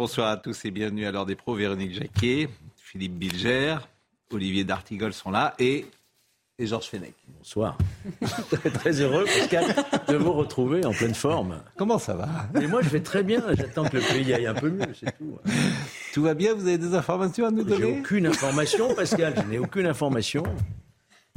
Bonsoir à tous et bienvenue à l'heure des pros. Véronique Jacquet, Philippe Bilger, Olivier D'Artigol sont là et, et Georges Fenech. Bonsoir. très, très heureux, Pascal, de vous retrouver en pleine forme. Comment ça va? Mais moi, je vais très bien. J'attends que le pays aille un peu mieux, c'est tout. Tout va bien Vous avez des informations à nous J'ai donner? aucune information, Pascal. Je n'ai aucune information.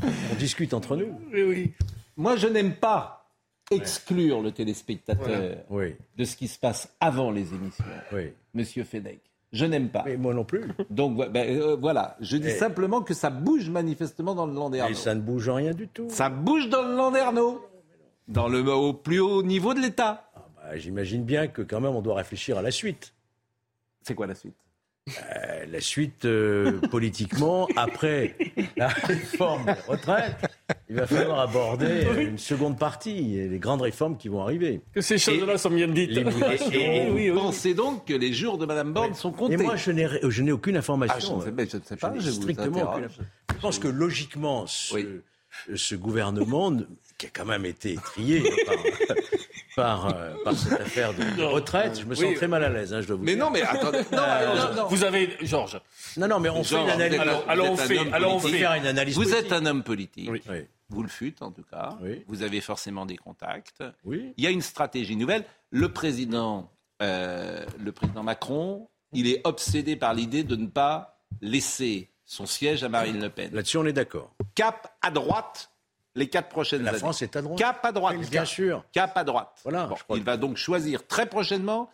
On discute entre nous. Oui, oui. Moi, je n'aime pas exclure le téléspectateur Oui, de ce qui se passe avant les émissions. oui. Monsieur Fenech, je n'aime pas. Mais moi non plus. Donc ben, euh, voilà, je dis Et- simplement que ça bouge manifestement dans le Landerneau. Et ça ne bouge rien du tout. Ça bouge dans le Landerneau, dans le au plus haut niveau de l'État. Ah bah, J'imagine bien que quand même on doit réfléchir à la suite. C'est quoi la suite? Euh, la suite euh, politiquement après la réforme des retraites, il va falloir aborder euh, une seconde partie et les grandes réformes qui vont arriver. Que ces choses-là sont bien dites. L'émulation. Et Oui, vous pensez donc que les jours de Madame Borne sont comptés Et moi, je n'ai, je n'ai aucune Ah, information. je, ne sais, mais je ne sais pas, je vous strictement aucune. Je pense que logiquement, ce, Oui. ce gouvernement, ne- qui a quand même été étrié par, par, euh, par cette affaire de, de retraite, je me sens Oui. très mal à l'aise, hein, je dois vous Mais dire. non, mais attendez. Non, non, non. Vous avez, Georges, Non, non, mais on fait une analyse. vous êtes- alors- on fait- homme alors on fait faire une analyse Vous politique. êtes un homme politique. Oui. Oui. Vous le fûtes, en tout cas. Oui. Vous avez forcément des contacts. Oui. Il y a une stratégie nouvelle. Le président, euh, le président Macron, il est obsédé par l'idée de ne pas laisser son siège à Marine Le Pen. Là-dessus, on est d'accord. Cap à droite les quatre prochaines La années. France est à droite. Cap à droite. Bien sûr. Cap à droite. Voilà, Bon, je crois il que- va donc choisir très prochainement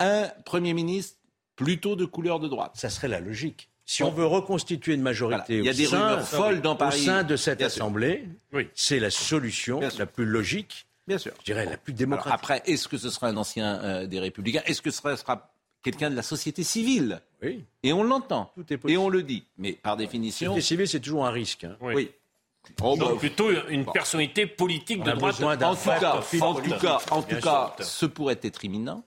un Premier ministre plutôt de couleur de droite. Ça serait la logique. Si on veut reconstituer une majorité Voilà. Il y a au, des sein, rumeurs folles dans au Paris. sein de cette Bien assemblée, Oui. c'est la solution la plus logique, Bien sûr. je dirais la plus Alors, démocratique. après, est-ce que ce sera un ancien euh, des Républicains? Est-ce que ce sera, sera quelqu'un de la société civile? Oui. Et on l'entend. Tout est Et possible. on le dit. Mais par définition. Société civile, c'est toujours un risque. hein. Oui. Oui. Oh, Donc bah, plutôt une personnalité politique de a droite. en tout cas, en tout cas, en tout cas, ce pourrait être imminent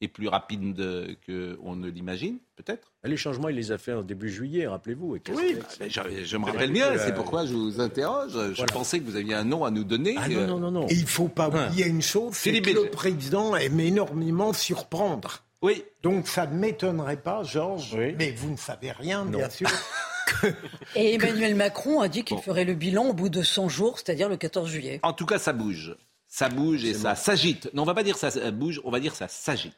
et plus rapide de- que on ne l'imagine, peut-être. Les changements, il les a fait en début juillet, rappelez-vous. et Oui, je, je me rappelle bien. Euh, C'est pourquoi je vous interroge. Je Voilà. pensais que vous aviez un nom à nous donner. Ah Euh, non, non, non, non. Et il faut pas oublier une chose, c'est Philippe que le président aime énormément surprendre. Oui. Donc ça ne m'étonnerait pas, Georges, Oui. mais vous ne savez rien, bien sûr. Et Emmanuel Macron a dit qu'il ferait le bilan au bout de 100 jours, c'est-à-dire le 14 juillet. En tout cas, ça bouge. Ça bouge et ça s'agite. Non, on va pas dire ça bouge. On va dire ça s'agite.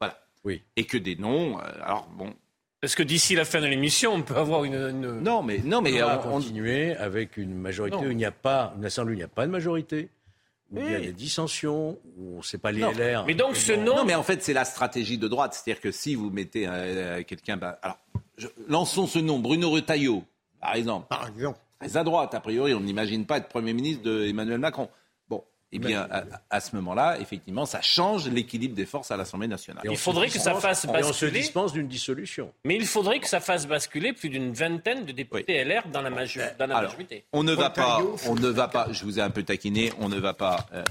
Voilà. Oui. Et que des noms. euh, alors bon. Est-ce que d'ici la fin de l'émission, on peut avoir une. une- Non, mais non, mais on va on- on- continuer avec une majorité Non. où il n'y a pas, une assemblée où il n'y a pas de majorité, où il y a des dissensions, où on ne sait pas les Non. LR. Mais donc ce Bon. nom. Non, mais en fait, c'est la stratégie de droite. C'est-à-dire que si vous mettez euh, quelqu'un. ben, alors, je- lançons ce nom, Bruno Retailleau, par exemple. Par exemple. Très à droite, a priori, on n'imagine pas être Premier ministre d'Emmanuel Macron. Bon, eh bien, à, à ce moment-là, effectivement, ça change l'équilibre des forces à l'Assemblée nationale. Et on Il se faudrait que ça dispense- fasse Et on se basculer. dispense d'une dissolution. Mais il faudrait que ça fasse basculer plus d'une vingtaine de députés LR dans la, majo- dans la Alors, majorité. on ne va pas, on ne va pas, je vous ai un peu taquiné, on ne va pas, euh,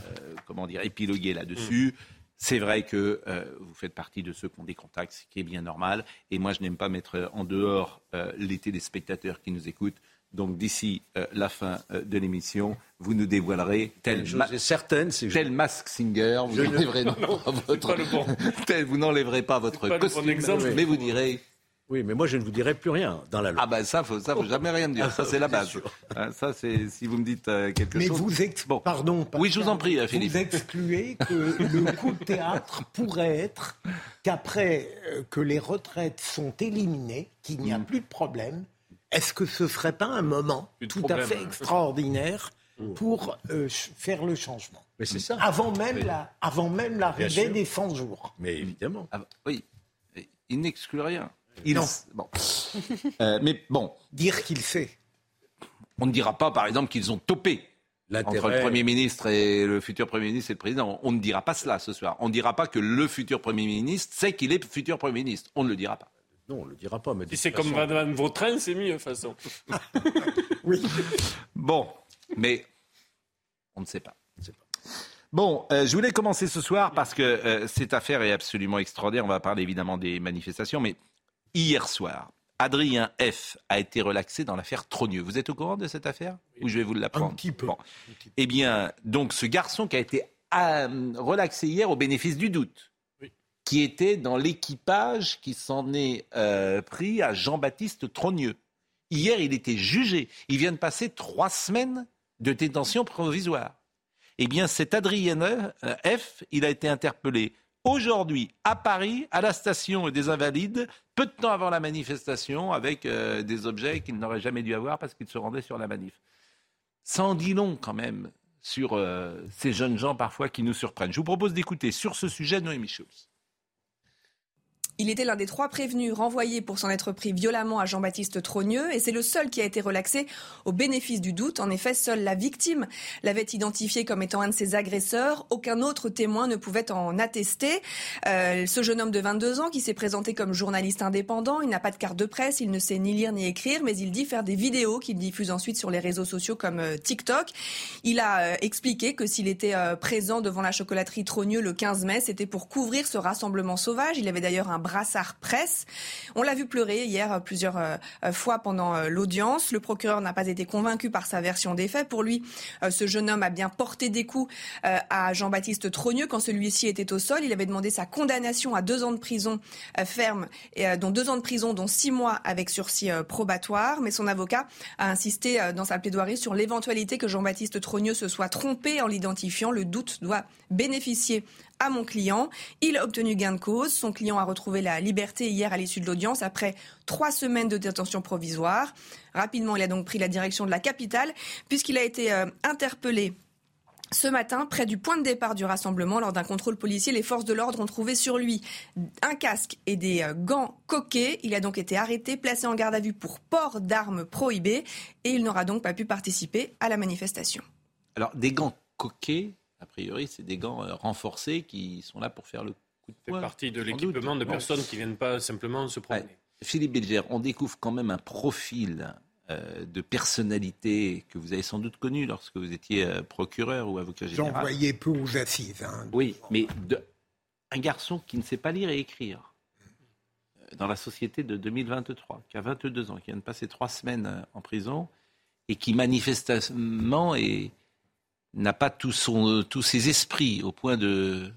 comment dire, épiloguer là-dessus. C'est vrai que euh, vous faites partie de ceux qui ont des contacts, ce qui est bien normal. Et moi, je n'aime pas mettre en dehors euh, les téléspectateurs qui nous écoutent. Donc, d'ici euh, la fin euh, de l'émission, vous nous dévoilerez tel, chose ma- certaine, c'est que je- tel Mask Singer, vous n'enlèverez pas votre, bon. tel, vous n'enlèverez pas votre costume, mais vous direz Oui, mais moi je ne vous dirai plus rien dans la loi. ah ben ça, faut, ça faut jamais rien dire. Ça c'est la base. Hein, Ça c'est si vous me dites euh, quelque Mais chose. vous ex... Bon. Pardon. Oui, je vous en prie, euh, Vous Philippe. excluez que le coup de théâtre pourrait être qu'après euh, que les retraites sont éliminées, qu'il n'y a plus de problème, est-ce que ce serait pas un moment tout problème. à fait extraordinaire pour euh, faire le changement Mais c'est ça. avant même la, avant même l'arrivée des 100 jours? Mais évidemment. Ah, oui, il n'exclut rien. Il Non. Bon. Euh, mais bon, Dire qu'il sait. on ne dira pas par exemple qu'ils ont topé entre le Premier ministre et le futur Premier ministre et le président. On ne dira pas cela ce soir. On ne dira pas que le futur Premier ministre sait qu'il est futur Premier ministre. On ne le dira pas. Non, on ne le dira pas. Mais si c'est comme Madame Vautrin, c'est mieux, de toute façon. oui. Bon, mais on ne sait pas. Bon, euh, je voulais commencer ce soir parce que euh, cette affaire est absolument extraordinaire. On va parler évidemment des manifestations, mais hier soir, Adrien F. a été relaxé dans l'affaire Trogneux. Vous êtes au courant de cette affaire Ou je vais vous l'apprendre Un petit peu. Eh bien, donc ce garçon qui a été euh, relaxé hier au bénéfice du doute, qui était dans l'équipage qui s'en est euh, pris à Jean-Baptiste Trogneux. Hier, il était jugé. Il vient de passer trois semaines de détention provisoire. Eh bien, cet Adrien F, il a été interpellé aujourd'hui à Paris, à la station des Invalides, peu de temps avant la manifestation, avec euh, des objets qu'il n'aurait jamais dû avoir parce qu'il se rendait sur la manif. Ça en dit long quand même sur euh, ces jeunes gens parfois qui nous surprennent. Je vous propose d'écouter sur ce sujet Noémie Schulz. Il était l'un des trois prévenus renvoyés pour s'en être pris violemment à Jean-Baptiste Trogneux et c'est le seul qui a été relaxé au bénéfice du doute. En effet, seule la victime l'avait identifié comme étant un de ses agresseurs. Aucun autre témoin ne pouvait en attester. Euh, ce jeune homme de 22 ans qui s'est présenté comme journaliste indépendant, il n'a pas de carte de presse, il ne sait ni lire ni écrire, mais il dit faire des vidéos qu'il diffuse ensuite sur les réseaux sociaux comme euh, TikTok. Il a euh, expliqué que s'il était euh, présent devant la chocolaterie Trogneux le 15 mai, c'était pour couvrir ce rassemblement sauvage. Il avait d'ailleurs un brassard presse. On l'a vu pleurer hier euh, plusieurs euh, euh, fois pendant l'audience. Le procureur n'a pas été convaincu par sa version des faits. Pour lui, ce jeune homme a bien porté des coups à Jean-Baptiste Trogneux quand celui-ci était au sol. Il avait demandé sa condamnation à deux ans de prison ferme, dont deux ans de prison, dont six mois avec sursis probatoire. Mais son avocat a insisté dans sa plaidoirie sur l'éventualité que Jean-Baptiste Trogneux se soit trompé en l'identifiant. Le doute doit bénéficier à mon client. Il a obtenu gain de cause. Son client a retrouvé la liberté hier à l'issue de l'audience après trois semaines de détention provisoire. Rapidement, il a donc pris la direction de la capitale puisqu'il a été euh, interpellé ce matin, près du point de départ du rassemblement, lors d'un contrôle policier, les forces de l'ordre ont trouvé sur lui un casque et des euh, gants coqués. Il a donc été arrêté, placé en garde à vue pour port d'armes prohibées et il n'aura donc pas pu participer à la manifestation. Alors, des gants coquets, a priori, c'est des gants euh, renforcés qui sont là pour faire le coup de poing. C'est partie de l'équipement de personnes qui viennent pas simplement se promener. Philippe Bilger, on découvre quand même un profil euh, de personnalité que vous avez sans doute connu lorsque vous étiez euh, procureur ou avocat général. J'en voyais peu aux assises. Hein. Oui, mais de, un garçon qui ne sait pas lire et écrire dans la société de 2023, qui a 22 ans, qui vient de passer trois semaines en prison et qui manifestement est n'a pas tout son, tous ses esprits au point de,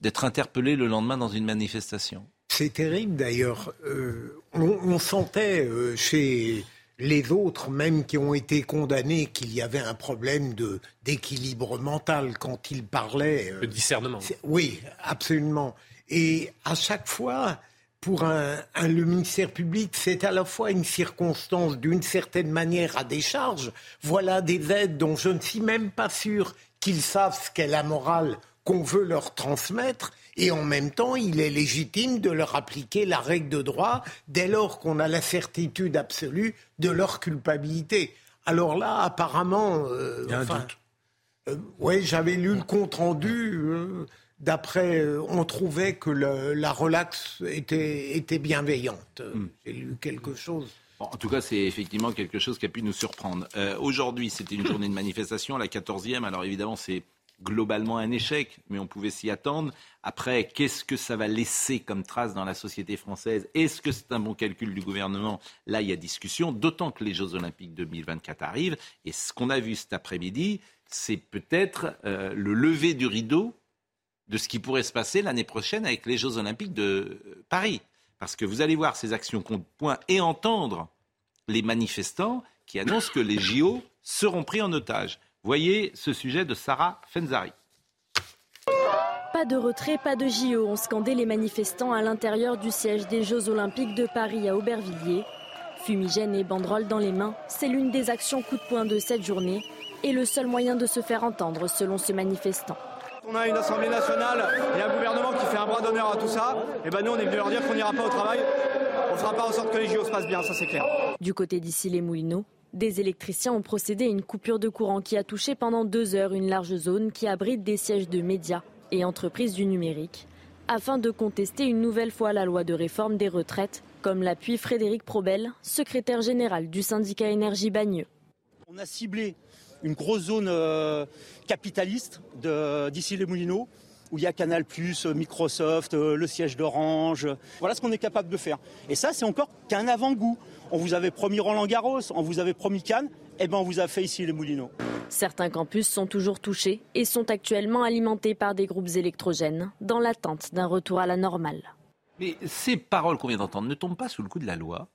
d'être interpellé le lendemain dans une manifestation. C'est terrible d'ailleurs. Euh, on, sentait euh, chez les autres, même qui ont été condamnés, qu'il y avait un problème de, d'équilibre mental quand ils parlaient. Euh, le discernement. Oui, absolument. Et à chaque fois, pour un, le ministère public, c'est à la fois une circonstance d'une certaine manière à décharge. Voilà des aides dont je ne suis même pas sûr qu'ils savent ce qu'est la morale qu'on veut leur transmettre. Et en même temps, il est légitime de leur appliquer la règle de droit dès lors qu'on a la certitude absolue de leur culpabilité. Alors là, apparemment, euh, euh ouais, j'avais lu le compte rendu. Euh, d'après, euh, on trouvait que la relaxe était, était bienveillante. Hmm. J'ai lu quelque chose. en tout cas, c'est effectivement quelque chose qui a pu nous surprendre. Euh, aujourd'hui, c'était une journée de manifestation, la 14e. Alors évidemment, c'est globalement un échec, mais on pouvait s'y attendre. Après, qu'est-ce que ça va laisser comme trace dans la société française? Est-ce que c'est un bon calcul du gouvernement? Là, il y a discussion, d'autant que les Jeux Olympiques 2024 arrivent. Et ce qu'on a vu cet après-midi, c'est peut-être euh, le lever du rideau de ce qui pourrait se passer l'année prochaine avec les Jeux Olympiques de euh, Paris. Parce que vous allez voir ces actions contre point et entendre les manifestants qui annoncent que les JO seront pris en otage. Voyez ce sujet de Sarah Fenzari. Pas de retrait, pas de JO, ont scandé les manifestants à l'intérieur du siège des Jeux Olympiques de Paris à Aubervilliers. Fumigène et banderole dans les mains, c'est l'une des actions coup de poing de cette journée et le seul moyen de se faire entendre selon ce manifestant. On a une Assemblée nationale et un gouvernement qui fait un bras d'honneur à tout ça. Et ben nous, on est venu leur dire qu'on n'ira pas au travail. On ne fera pas en sorte que les JO se passent bien, ça c'est clair. Du côté d'ici les Moulineaux, Des électriciens ont procédé à une coupure de courant qui a touché pendant deux heures une large zone qui abrite des sièges de médias et entreprises du numérique, afin de contester une nouvelle fois la loi de réforme des retraites, comme l'appuie Frédéric Probel, secrétaire général du syndicat Énergie Bagneux. On a ciblé une grosse zone euh, capitaliste d'ici les Moulineaux où il y a Canal+, Microsoft, euh, le siège d'Orange. Voilà ce qu'on est capable de faire. Et ça, c'est encore qu'un avant-goût. On vous avait promis Roland Garros, on vous avait promis Cannes, et eh ben on vous a fait ici les Moulineaux. Certains campus sont toujours touchés et sont actuellement alimentés par des groupes électrogènes dans l'attente d'un retour à la normale. Mais ces paroles qu'on vient d'entendre ne tombent pas sous le coup de la loi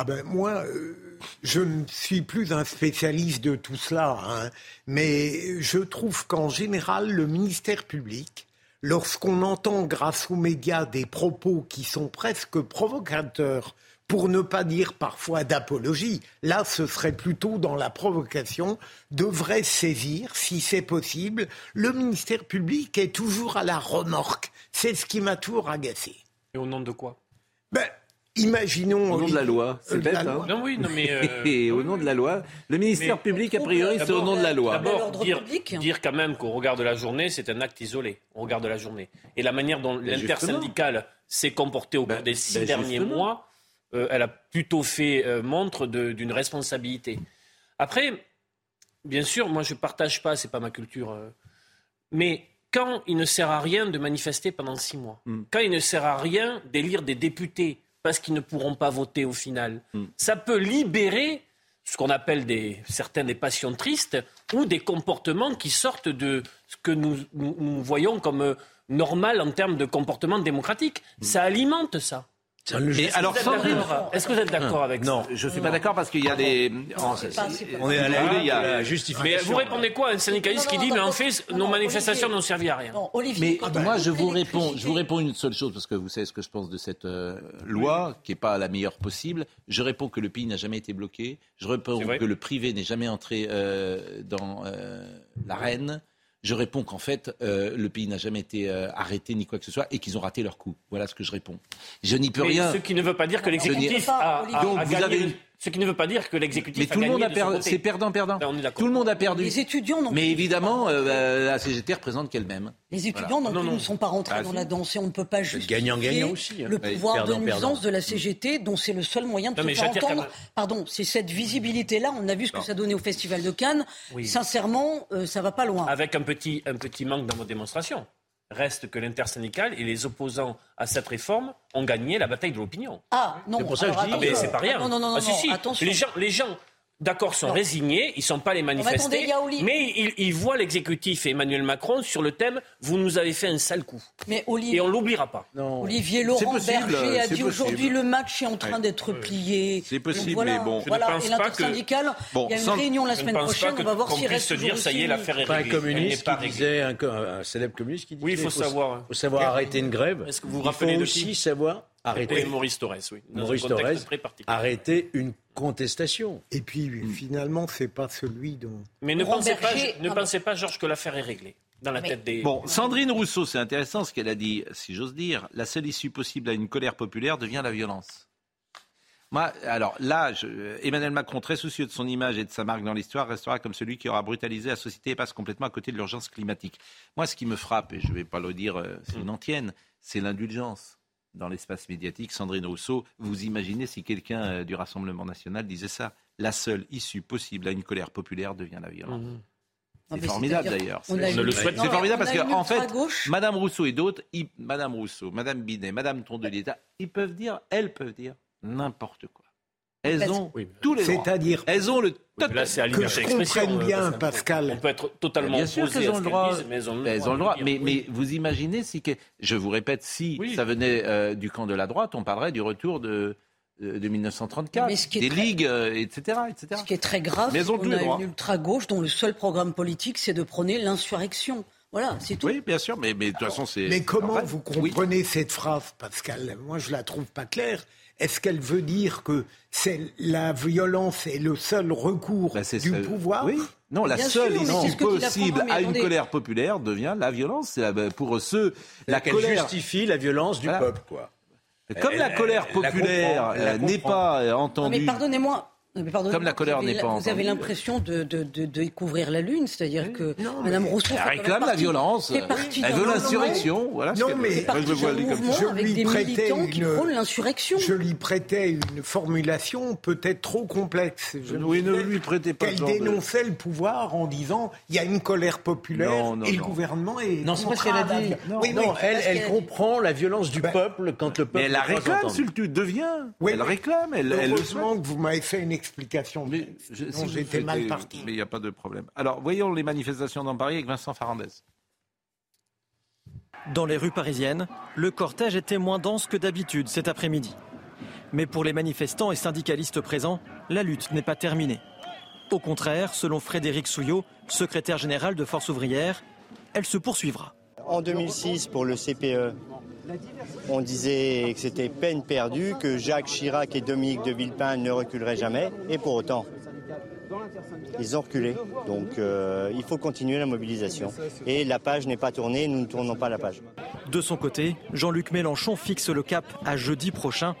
ah ben moi, euh, je ne suis plus un spécialiste de tout cela, hein, mais je trouve qu'en général, le ministère public, lorsqu'on entend grâce aux médias des propos qui sont presque provocateurs, pour ne pas dire parfois d'apologie, là ce serait plutôt dans la provocation, devrait saisir, si c'est possible, le ministère public est toujours à la remorque. C'est ce qui m'a toujours agacé. Et au nom de quoi? Ben, Imaginons. Au nom de la loi, c'est euh, bête, hein Non, oui, non, mais. Euh, Et au nom de la loi, le ministère public, a priori, c'est au nom de la loi. D'abord, dire, dire, quand même qu'au regard de la journée, c'est un acte isolé, au regard de la journée. Et la manière dont ben, l'intersyndicale s'est comportée au cours ben, des six ben, derniers mois, euh, elle a plutôt fait montre d'une responsabilité. Après, bien sûr, moi, je ne partage pas, c'est pas ma culture, mais quand il ne sert à rien de manifester pendant six mois, hmm. quand il ne sert à rien d'élire des députés parce qu'ils ne pourront pas voter au final. Hmm. Ça peut libérer ce qu'on appelle des, certains des passions tristes ou des comportements qui sortent de ce que nous, nous, voyons comme euh, normal en termes de comportement démocratique. Hmm. Ça alimente ça. Alors, est-ce que vous êtes d'accord avec non, ça Non, je ne suis pas d'accord parce qu'il y a des. on est allé, il y a Mais vous répondez quoi à un syndicaliste qui dit mais en fait nos manifestations n'ont servi à rien. Mais moi je vous réponds, je vous réponds une seule chose parce que vous savez ce que je pense de cette euh, loi qui n'est pas la meilleure possible. Je réponds que le pays n'a jamais été bloqué. Je réponds que le privé n'est jamais entré euh, dans euh, l'arène je réponds qu'en fait, euh, le pays n'a jamais été euh, arrêté ni quoi que ce soit et qu'ils ont raté leur coup. Voilà ce que je réponds. Je n'y peux rien. Ce qui ne veut pas dire que l'exécutif a, Donc, vous avez Ce qui ne veut pas dire que l'exécutif. Mais tout le monde a perdu. C'est perdant-perdant. Ben, tout le monde a perdu. Les étudiants non Mais évidemment, euh, la CGT représente qu'elle-même. Les étudiants non, ne sont pas rentrés ah, dans la danse et on ne peut pas justifier gagnant-gagnant aussi. Hein. le pouvoir de nuisance de la CGT dont c'est le seul moyen de se faire entendre. Pardon, c'est cette visibilité-là. On a vu ce que ça donnait au Festival de Cannes. Sincèrement, ça va pas loin. Avec un petit, un petit manque dans vos démonstrations. Reste que l'intersyndicale et les opposants à cette réforme ont gagné la bataille de l'opinion. Ah non, c'est pour ça que je dis. Ah, mais c'est pas rien. Non, non, non, ah, si, si. Attention. Les gens, les gens d'accord, sont résignés, ils ne sont pas les manifester, mais ils, voient l'exécutif et Emmanuel Macron sur le thème « vous nous avez fait un sale coup mais Olivier, Et on ne l'oubliera pas. Olivier Laurent Berger a dit aujourd'hui le match est en train d'être plié. C'est possible, mais bon. Je ne pense pas que... il y a une réunion la semaine prochaine, on va voir s'il reste se dire, ça y est, l'affaire est réglée. Un communiste qui disait, un, célèbre communiste qui disait oui, il faut savoir. faut savoir arrêter une grève. Est-ce que vous vous rappelez aussi savoir arrêter. Maurice Torres, oui. Maurice Torres, arrêter une contestation. Et puis, finalement, finalement, c'est pas celui dont. Mais ne pensez, pas, ne pensez pas, Georges, que l'affaire est réglée. Dans la tête des... Bon, Sandrine Rousseau, c'est intéressant ce qu'elle a dit, si j'ose dire. La seule issue possible à une colère populaire devient la violence. Moi, alors là, Emmanuel Macron, très soucieux de son image et de sa marque dans l'histoire, restera comme celui qui aura brutalisé la société et passe complètement à côté de l'urgence climatique. Moi, ce qui me frappe, et je ne vais pas le dire, euh, c'est une antienne, c'est l'indulgence dans l'espace médiatique. Sandrine Rousseau, vous imaginez si quelqu'un euh, du Rassemblement national disait ça La seule issue possible à une colère populaire devient la violence. Mmh. C'est formidable d'ailleurs. C'est formidable parce qu'en en fait, Madame Rousseau et d'autres, Madame Rousseau, Madame Binet, Madame Tondelier, ils peuvent dire, elles peuvent dire n'importe quoi. Elles ont tous les C'est-à-dire, elles ont le Là, c'est que je comprenne bien, euh, Pascal. On peut être totalement bien sûr qu'elles ont le droit, mais elles ont le droit. Mais, mais, vous imaginez si, que, je vous répète, si ça venait euh, du camp de la droite, on parlerait du retour de de 1934, des ligues, etc., euh, etc. Ce qui est très grave, c'est qu'on a une ultra-gauche dont le seul programme politique, c'est de prôner l'insurrection. Voilà, c'est tout. Oui, bien sûr, mais, mais de toute façon, c'est... Mais comment vous comprenez cette phrase, Pascal? Moi, je la trouve pas claire. Est-ce qu'elle veut dire que c'est la violence est le seul recours bah, du pouvoir? Oui. Non, la seule issue possible à une colère populaire devient la violence. C'est bah, pour ceux la colère justifie la violence du peuple, quoi. Comme la colère populaire n'est pas entendue. mais pardonnez-moi, Comme la colère n'est pas Vous avez l'impression de, découvrir la Lune, c'est-à-dire que Mme Rousseau... Elle réclame la violence, elle veut l'insurrection. Voilà non, mais je, vois je lui prêtais une... l'insurrection. Je lui prêtais une formulation peut-être trop complexe. Je oui, ne lui prêtez pas Qu'elle dénonçait le pouvoir en disant il y a une colère populaire et le gouvernement est... Non, c'est pas ce qu'elle a dit. Non, elle, comprend la violence du ben, peuple quand le peuple... Mais elle la réclame, tu deviens. Elle réclame. Heureusement que vous m'avez fait une explication. Mais j'étais mal parti. Mais il n'y a pas de problème. Alors, voyons les manifestations dans Paris avec Vincent Farandez. Dans les rues parisiennes, le cortège était moins dense que d'habitude cet après-midi. Mais pour les manifestants et syndicalistes présents, la lutte n'est pas terminée. Au contraire, selon Frédéric Souillot, secrétaire général de Force ouvrière, elle se poursuivra. En 2006, pour le CPE, on disait que c'était peine perdue, que Jacques Chirac et Dominique de Villepin ne reculeraient jamais, et pour autant, ils ont reculé. Donc euh, il faut continuer la mobilisation. Et la page n'est pas tournée, nous ne tournons pas la page. De son côté, Jean-Luc Mélenchon fixe le cap à jeudi prochain,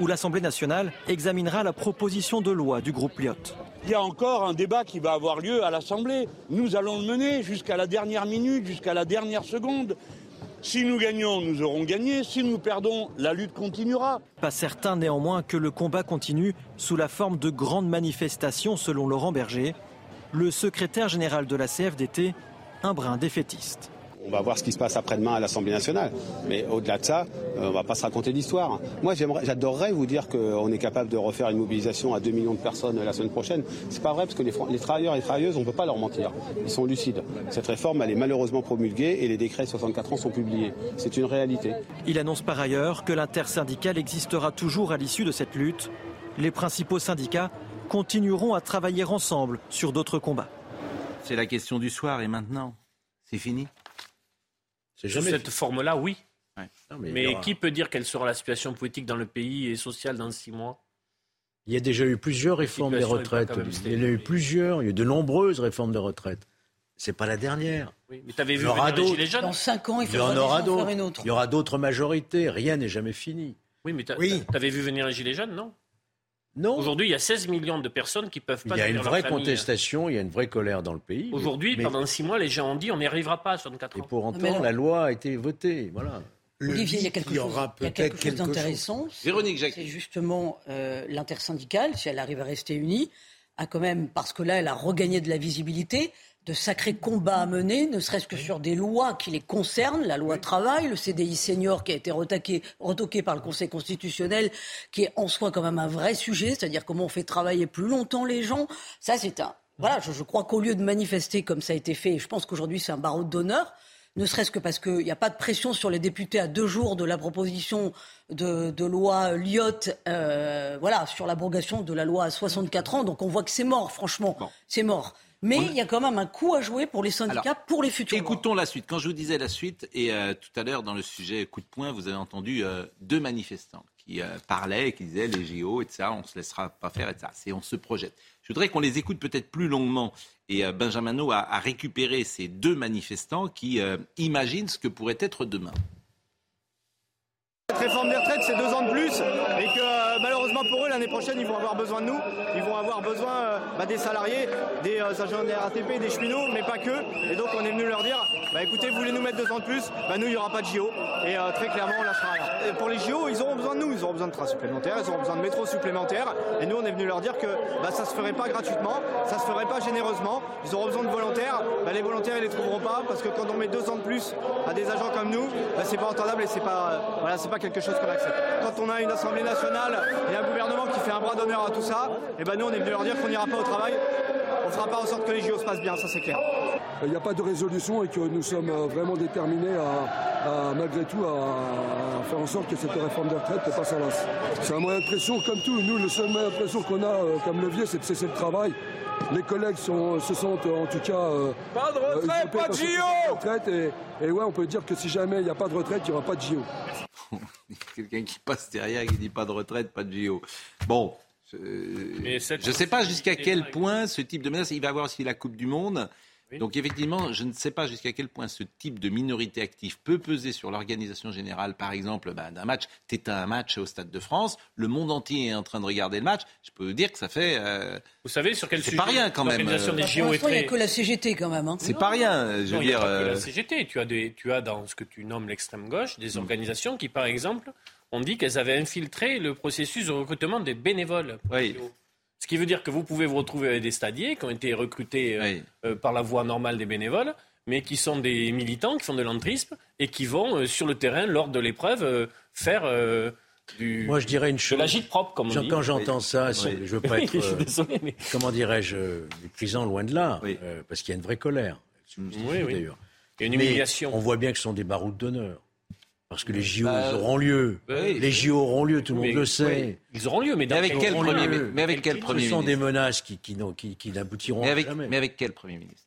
où l'Assemblée nationale examinera la proposition de loi du groupe Lyotte. Il y a encore un débat qui va avoir lieu à l'Assemblée. Nous allons le mener jusqu'à la dernière minute, jusqu'à la dernière seconde. Si nous gagnons, nous aurons gagné. Si nous perdons, la lutte continuera. Pas certain néanmoins que le combat continue sous la forme de grandes manifestations selon Laurent Berger, le secrétaire général de la CFDT, un brin défaitiste. On va voir ce qui se passe après-demain à l'Assemblée nationale. Mais au-delà de ça, euh, on ne va pas se raconter d'histoire. Moi, j'adorerais vous dire qu'on est capable de refaire une mobilisation à 2 millions de personnes la semaine prochaine. C'est pas vrai parce que les, les travailleurs et les travailleuses, on ne peut pas leur mentir. Ils sont lucides. Cette réforme, elle est malheureusement promulguée et les décrets de 64 ans sont publiés. C'est une réalité. Il annonce par ailleurs que l'intersyndicale existera toujours à l'issue de cette lutte. Les principaux syndicats continueront à travailler ensemble sur d'autres combats. C'est la question du soir et maintenant, c'est fini sous cette forme-là, oui. mais, qui peut dire quelle sera la situation politique dans le pays et sociale dans six mois? Il y a déjà eu plusieurs réformes des retraites. Il y en a eu plusieurs, il y a eu de nombreuses réformes de retraite. C'est pas la dernière. Oui, mais tu avais vu les Gilets jaunes Dans cinq ans, il, il y en aura d'autres. Il y aura d'autres majorités. Rien n'est jamais fini. Oui, mais tu avais vu venir les Gilets jaunes, non? Non. Aujourd'hui, il y a 16 millions de personnes qui peuvent pas. Il y a une vraie contestation, il y a une vraie colère dans le pays. Aujourd'hui, pendant six mois, les gens ont dit on n'y arrivera pas à 64 ans. Et pour autant, la loi a été votée. Voilà. Olivier, il y a quelque chose, d'intéressant. Véronique C'est justement euh, l'intersyndicale, si elle arrive à rester unie, a quand même, parce que là, elle a regagné de la visibilité, de sacrés combats à mener, ne serait-ce que sur des lois qui les concernent, la loi travail, le CDI senior qui a été retoqué, retoqué par le Conseil constitutionnel, qui est en soi quand même un vrai sujet, c'est-à-dire comment on fait travailler plus longtemps les gens. Ça, c'est un. Voilà, je, crois qu'au lieu de manifester comme ça a été fait, je pense qu'aujourd'hui c'est un barreau d'honneur, ne serait-ce que parce qu'il n'y a pas de pression sur les députés à deux jours de la proposition de, loi Lyotte, euh, voilà, sur l'abrogation de la loi à 64 ans. Donc on voit que c'est mort, franchement, c'est mort. Mais il y a quand même un coup à jouer pour les syndicats, pour les futurs. Écoutons la suite. Quand je vous disais la suite, et euh, tout à l'heure dans le sujet coup de poing, vous avez entendu euh, deux manifestants qui euh, parlaient, qui disaient les JO, etc. On se laissera pas faire, etc. C'est on se projette. Je voudrais qu'on les écoute peut-être plus longuement. Et Benjamin a, a, récupéré ces deux manifestants qui imaginent ce que pourrait être demain. Cette réforme des retraites, c'est deux ans de plus et que euh, malheureusement pour eux, l'année prochaine, ils vont avoir besoin de nous. Ils vont avoir besoin euh, bah, des salariés, des euh, agents de RATP, des cheminots, mais pas que. Et donc on est venu leur dire, bah, écoutez, vous voulez nous mettre deux ans de plus, bah, nous, il n'y aura pas de JO. Et très clairement, on lâchera rien. Pour les JO, ils auront besoin de nous. Ils auront besoin de trains supplémentaires, ils auront besoin de métros supplémentaires. Et nous, on est venu leur dire que bah, ça se ferait pas gratuitement, ça se ferait pas généreusement. Ils auront besoin de volontaires. les volontaires, ils les trouveront pas parce que quand on met deux ans de plus à des agents comme nous, c'est pas entendable et c'est pas, voilà, c'est pas quelque chose qu'on accepte. Quand on a une Assemblée nationale et un gouvernement qui fait un bras d'honneur à tout ça, et eh ben nous on est venu leur dire qu'on n'ira pas au travail. On ne fera pas en sorte que les JO se passent bien, ça c'est clair. Il n'y a pas de résolution et que nous sommes euh, vraiment déterminés à, malgré tout à, faire en sorte que cette réforme des retraites passe à l'as. C'est un moyen de pression comme tout. Nous, le seul moyen de pression qu'on a euh, comme levier, c'est de cesser le travail. Les collègues sont, se sentent en tout cas. Euh, pas de retraite, pas de JO et, et, ouais, on peut dire que si jamais il n'y a pas de retraite, il n'y aura pas de JO. Quelqu'un qui passe derrière et qui dit pas de retraite, pas de JO. Bon, je ne sais pas jusqu'à quel point ce type de menace, il va y avoir aussi la Coupe du Monde. Donc effectivement, je ne sais pas jusqu'à quel point ce type de minorité active peut peser sur l'organisation générale, par exemple, bah, d'un match. Tu à un match au Stade de France, le monde entier est en train de regarder le match. Je peux vous dire que ça fait. Euh, vous savez sur quel sujet C'est pas rien quand même. L'organisation des JO est Il n'y a que la CGT quand même. Hein. C'est pas rien. Je veux dire. la euh, CGT. Tu as des, tu as dans ce que tu nommes l'extrême gauche des mm. organisations qui, par exemple, ont dit qu'elles avaient infiltré le processus de recrutement des bénévoles. Oui. Ce qui veut dire que vous pouvez vous retrouver avec des stadiers qui ont été recrutés euh, euh, par la voie normale des bénévoles, mais qui sont des militants, qui font de l'entrisme et qui vont euh, sur le terrain, lors de l'épreuve, faire du, Moi, je dirais une chose. De l'agite propre, comme on dit. Quand j'entends ça, je ne veux pas être, comment dirais-je, méprisant loin de là, parce qu'il y a une vraie colère. Oui, oui. D'ailleurs. Il y a une humiliation. on voit bien que ce sont des baroutes d'honneur. Parce que les JO bah, auront lieu. Bah les JO auront lieu, tout le monde le sait. Ils auront lieu, mais, avec quel premier, mais avec quel Premier ministre Ce sont des menaces qui, qui, qui, qui n'aboutiront jamais. Mais avec quel Premier ministre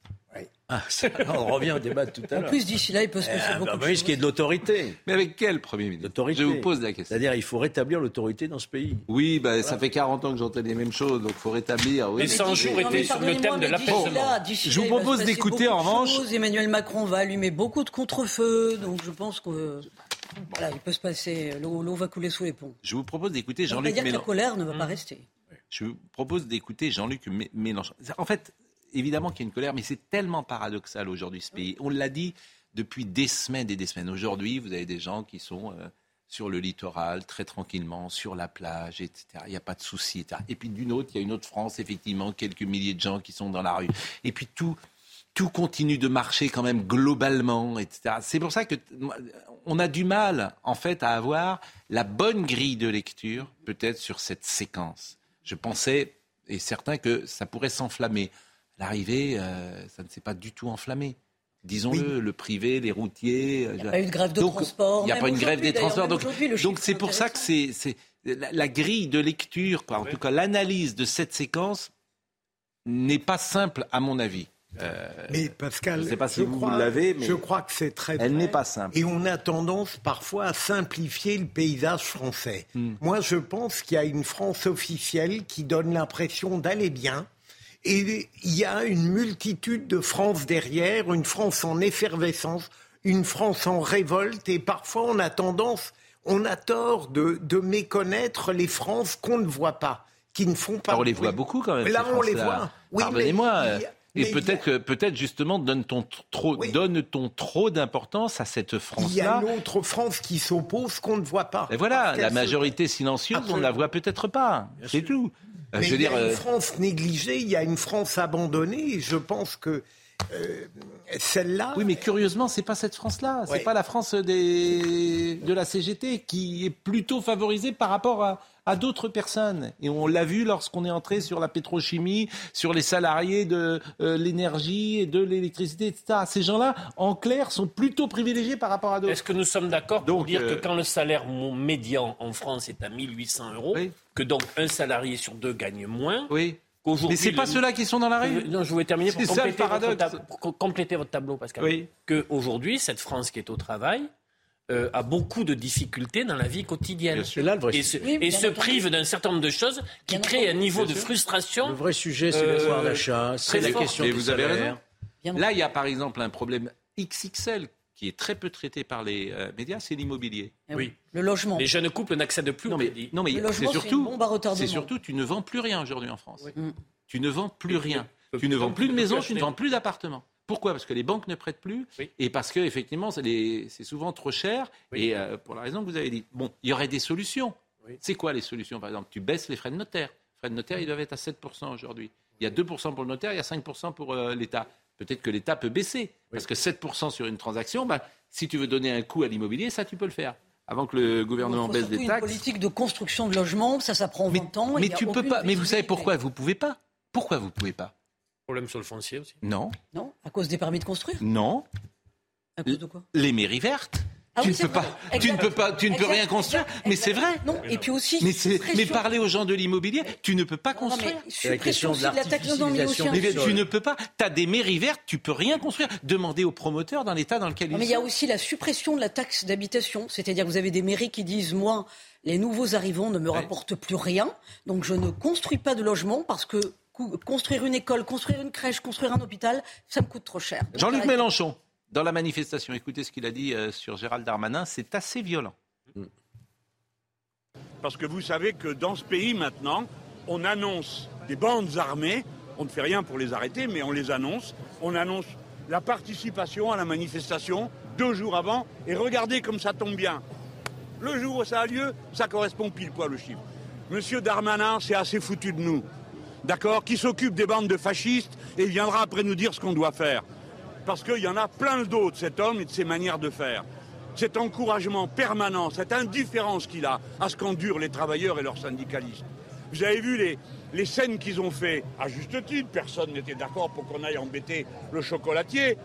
ah, on revient au débat de tout à l'heure. En plus, d'ici là, il peut se passer eh, beaucoup bah, de choses. qui est de l'autorité. Mais avec quel Premier ministre Je vous pose la question. C'est-à-dire, il faut rétablir l'autorité dans ce pays. Oui, bah, ça fait 40 ans que j'entends les mêmes choses, donc il faut rétablir. Oui. Les 100 jours étaient sur le thème de l'apaisement. Je vous propose d'écouter en revanche. Emmanuel Macron va allumer beaucoup de contre-feux, donc je pense que voilà, il peut se passer, l'eau va couler sous les ponts. Je vous propose d'écouter Jean-Luc Mélenchon. La colère ne va pas mmh. rester. Je vous propose d'écouter Jean-Luc Mélenchon. En fait, évidemment qu'il y a une colère, mais c'est tellement paradoxal aujourd'hui ce pays. On l'a dit depuis des semaines et des semaines. Aujourd'hui, vous avez des gens qui sont euh, sur le littoral, très tranquillement, sur la plage, etc. Il n'y a pas de souci. Et puis d'une autre, il y a une autre France, effectivement, quelques milliers de gens qui sont dans la rue. Et puis tout, tout continue de marcher quand même globalement, etc. C'est pour ça que on a du mal, en fait, à avoir la bonne grille de lecture, peut-être sur cette séquence. Je pensais, et certains, que ça pourrait s'enflammer. L'arrivée, euh, ça ne s'est pas du tout enflammé. Disons-le, le privé, les routiers. Il n'y a pas eu de grève de transport. Il n'y a pas une grève des transports. Donc, donc c'est pour ça que c'est la, grille de lecture, en tout cas l'analyse de cette séquence, n'est pas simple à mon avis. Euh, mais Pascal, je sais pas si vous, l'avez, mais je crois que c'est très. Elle n'est pas simple. Et on a tendance parfois à simplifier le paysage français. Hmm. Moi, je pense qu'il y a une France officielle qui donne l'impression d'aller bien. Et il y a une multitude de France derrière, une France en effervescence, une France en révolte, et parfois on a tendance, on a tort de, de méconnaître les France qu'on ne voit pas, qui ne font pas. Alors on les voit beaucoup quand même. Là, on les voit. Oui, Pardonnez-moi. Et peut-être peut-être justement donne-t-on trop, donne-t-on trop d'importance à cette France-là. Il y a une autre France qui s'oppose qu'on ne voit pas. Et voilà, la majorité silencieuse, on ne la voit peut-être pas. C'est tout. Euh, Mais il y a une euh, France négligée, il y a une France abandonnée. Et je pense que euh, celle-là. Oui, mais curieusement, c'est pas cette France-là. C'est pas la France des, de la CGT qui est plutôt favorisée par rapport à, à d'autres personnes. Et on l'a vu lorsqu'on est entré sur la pétrochimie, sur les salariés de euh, l'énergie et de l'électricité, etc. Ces gens-là, en clair, sont plutôt privilégiés par rapport à d'autres. Est-ce que nous sommes d'accord pour dire que euh, quand le salaire médian en France est à 1800 euros, que donc un salarié sur deux gagne moins oui. Mais c'est pas ceux-là qui sont dans la rue. Non, je voulais terminer pour compléter, votre, pour compléter, votre, tableau, Pascal. Oui. Que aujourd'hui, cette France qui est au travail, euh, a beaucoup de difficultés dans la vie quotidienne. Là, le vrai et se, et se prive d'un certain nombre de choses qui créent un niveau de frustration. Le vrai sujet, c'est le pouvoir d'achat, c'est la question Et vous avez raison. Là, il y a par exemple un problème XXL qui est très peu traité par les euh, médias, c'est l'immobilier. Eh oui. Le logement. Les jeunes couples n'accèdent plus non, mais, Non, mais c'est surtout, c'est surtout, tu ne vends plus rien aujourd'hui en France. Mm. Tu ne vends plus rien. Tu ne vends plus de maisons, tu ne vends plus d'appartements. Pourquoi? Parce que les banques ne prêtent plus et parce que effectivement c'est souvent trop cher et euh, pour la raison que vous avez dit. Bon, il y aurait des solutions. C'est quoi les solutions? Par exemple, tu baisses les frais de notaire. Les frais de notaire, ils doivent être à 7% aujourd'hui. Il y a 2% pour le notaire, il y a 5% pour euh, l'État. Peut-être que l'État peut baisser. Parce que 7% sur une transaction, bah, si tu veux donner un coût à l'immobilier, ça, tu peux le faire. Avant que le gouvernement baisse des taxes. Une politique de construction de logements, ça, ça prend 20 ans. Mais tu peux pas. Mais vous savez pourquoi vous pouvez pas? Pourquoi vous pouvez pas? Problème sur le foncier aussi? Non. Non À cause des permis de construire? Non. À cause de quoi? Les mairies vertes. Ah tu, ne peux pas, tu, ne peux pas, tu ne peux rien construire, mais c'est vrai. Non, et puis aussi. Mais, mais parler aux gens de l'immobilier, tu ne peux pas construire. C'est la question de l'artificialisation. Mais tu ne peux pas. Tu as des mairies vertes, tu peux rien construire. Demandez aux promoteurs dans l'état dans lequel ils sont. Mais il y a aussi la suppression de la taxe d'habitation, c'est-à-dire que vous avez des mairies qui disent moi, les nouveaux arrivants ne me rapportent plus rien, donc je ne construis pas de logement parce que construire une école, construire une crèche, construire un hôpital, ça me coûte trop cher. Jean-Luc Mélenchon, dans la manifestation, écoutez ce qu'il a dit euh, sur Gérald Darmanin, c'est assez violent. Parce que vous savez que dans ce pays maintenant, on annonce des bandes armées, on ne fait rien pour les arrêter, mais on les annonce. On annonce la participation à la manifestation deux jours avant, et regardez comme ça tombe bien. Le jour où ça a lieu, ça correspond pile poil au chiffre. Monsieur Darmanin, c'est assez foutu de nous. D'accord Qui s'occupe des bandes de fascistes et viendra après nous dire ce qu'on doit faire. Parce qu'il y en a plein d'autres, cet homme et de ses manières de faire. Cet encouragement permanent, cette indifférence qu'il a à ce qu'endurent les travailleurs et leurs syndicalistes. Vous avez vu les, scènes qu'ils ont fait, à juste titre, personne n'était d'accord pour qu'on aille embêter le chocolatier.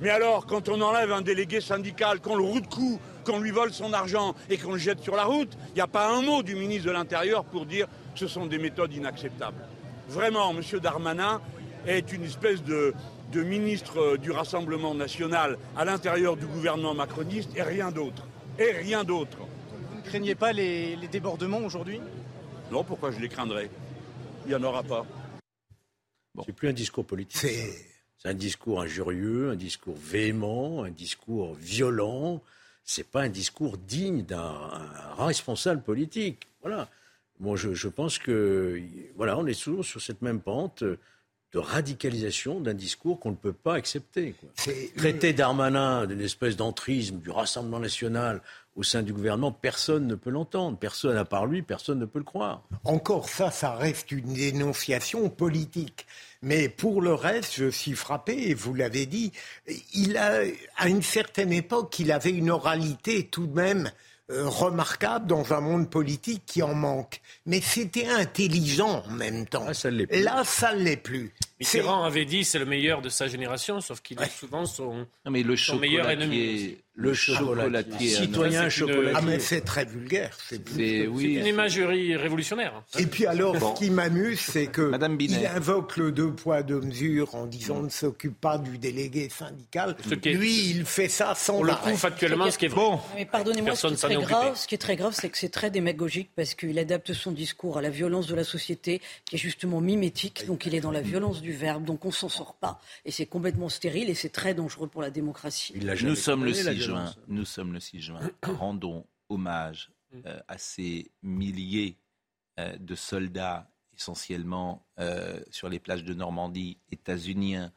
Mais alors, quand on enlève un délégué syndical, qu'on le roue de cou, qu'on lui vole son argent et qu'on le jette sur la route, il n'y a pas un mot du ministre de l'Intérieur pour dire que ce sont des méthodes inacceptables. Vraiment, M. Darmanin est une espèce de, de ministre du Rassemblement national à l'intérieur du gouvernement macroniste et rien d'autre. Et rien d'autre. Vous ne craignez pas les, les débordements aujourd'hui? Non, pourquoi je les craindrais? Il n'y en aura pas. Bon. C'est plus un discours politique. C'est un discours injurieux, un discours véhément, un discours violent. C'est pas un discours digne d'un responsable politique. Voilà. Moi, je, je, pense que voilà, on est toujours sur cette même pente de radicalisation d'un discours qu'on ne peut pas accepter. Quoi. Traiter Darmanin d'une espèce d'entrisme du Rassemblement national au sein du gouvernement, personne ne peut l'entendre. Personne, à part lui, personne ne peut le croire. Encore ça, ça reste une dénonciation politique. Mais pour le reste, je suis frappé, et vous l'avez dit, il a, à une certaine époque, il avait une oralité tout de même euh, remarquable dans un monde politique qui en manque. Mais c'était intelligent en même temps. Ah, Là, ça ne l'est plus. Mitterrand avait dit c'est le meilleur de sa génération, sauf qu'il est souvent son, non, mais le son meilleur ennemi. Le chocolatier. Citoyen chocolatier. Ah, mais c'est très vulgaire. C'est oui. une imagerie révolutionnaire. Et puis alors, ce qui m'amuse, c'est que il invoque le deux poids, deux mesures en disant ne s'occupe pas du délégué syndical. Lui, il fait ça sans le coup, factuellement, ce qui est vrai. Bon. Mais pardonnez-moi, ce, ce qui est très grave, c'est que c'est très démagogique parce qu'il adapte son discours à la violence de la société, qui est justement mimétique. Donc il est dans la violence du verbe, donc on s'en sort pas. Et c'est complètement stérile et c'est très dangereux pour la démocratie. Nous sommes le 6 juin. Nous sommes le 6 juin. Rendons hommage euh, à ces milliers euh, de soldats, essentiellement euh, sur les plages de Normandie, états-uniens,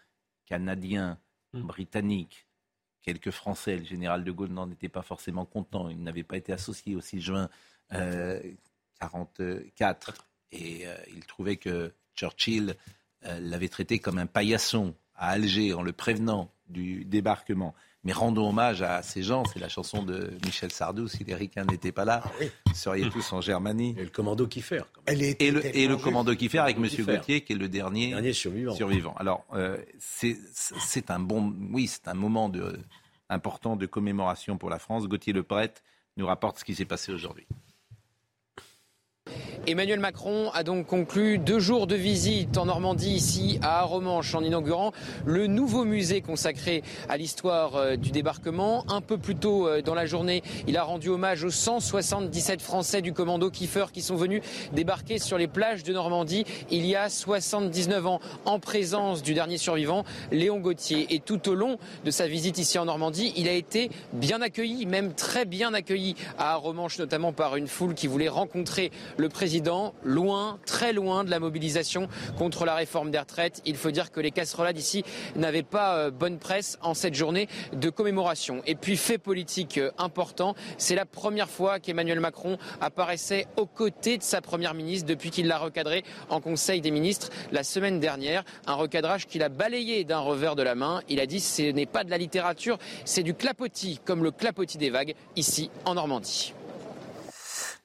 canadiens, britanniques, quelques Français. Le général de Gaulle n'en était pas forcément content. Il n'avait pas été associé au 6 juin 1944. Et il trouvait que Churchill l'avait traité comme un paillasson à Alger en le prévenant du débarquement. Mais rendons hommage à ces gens. C'est la chanson de Michel Sardou. Si les Ricains n'étaient pas là, vous seriez tous en Germanie. Et le commando Kiffer. Et le, et le commando Kiffer avec M. Gauthier, qui est le dernier, dernier survivant. survivant. Alors, euh, c'est un bon, oui, c'est un moment de, important de commémoration pour la France. Gauthier Le Prêtre nous rapporte ce qui s'est passé aujourd'hui. Emmanuel Macron a donc conclu deux jours de visite en Normandie, ici à Romanche, en inaugurant le nouveau musée consacré à l'histoire euh, du débarquement. Un peu plus tôt euh, dans la journée, il a rendu hommage aux 177 Français du commando Kiefer qui sont venus débarquer sur les plages de Normandie il y a 79 ans, en présence du dernier survivant, Léon Gauthier. Et tout au long de sa visite ici en Normandie, il a été bien accueilli, même très bien accueilli à Romanche, notamment par une foule qui voulait rencontrer le président loin, très loin de la mobilisation contre la réforme des retraites. Il faut dire que les casserolades ici n'avaient pas euh, bonne presse en cette journée de commémoration. Et puis, fait politique euh, important, c'est la première fois qu'Emmanuel Macron apparaissait aux côtés de sa première ministre depuis qu'il l'a recadré en Conseil des ministres la semaine dernière. Un recadrage qu'il a balayé d'un revers de la main. Il a dit ce n'est pas de la littérature, c'est du clapotis, comme le clapotis des vagues ici en Normandie.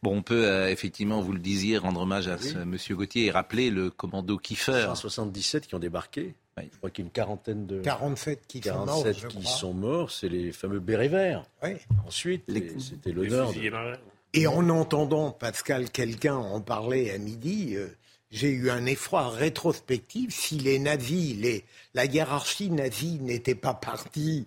Bon, on peut euh, effectivement, vous le disiez, rendre hommage à ce monsieur Gauthier et rappeler le commando Kiefer. 177 qui ont débarqué. Je crois qu'il y a une quarantaine de. 47 qui sont morts. qui sont morts, c'est les fameux bérets verts. Oui. Ensuite, c'était l'honneur. Et en entendant Pascal quelqu'un en parler à midi, euh, j'ai eu un effroi rétrospectif si les nazis, les, la hiérarchie nazie n'était pas partie,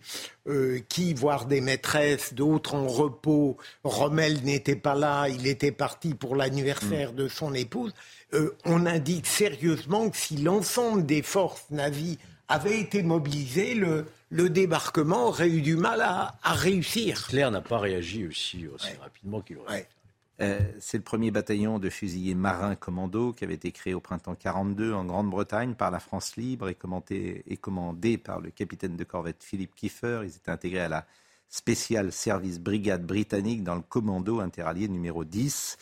euh, qui voir des maîtresses, d'autres en repos, Rommel n'était pas là, il était parti pour l'anniversaire de son épouse. Euh, on indique sérieusement que si l'ensemble des forces nazies avaient été mobilisées, le, le débarquement aurait eu du mal à, réussir. Claire n'a pas réagi aussi, aussi rapidement qu'il aurait. Euh, c'est le premier bataillon de fusiliers marins commando qui avait été créé au printemps 42 en Grande-Bretagne par la France libre et, commandé par le capitaine de corvette Philippe Kiefer. Ils étaient intégrés à la spéciale service brigade britannique dans le commando interallié numéro 10.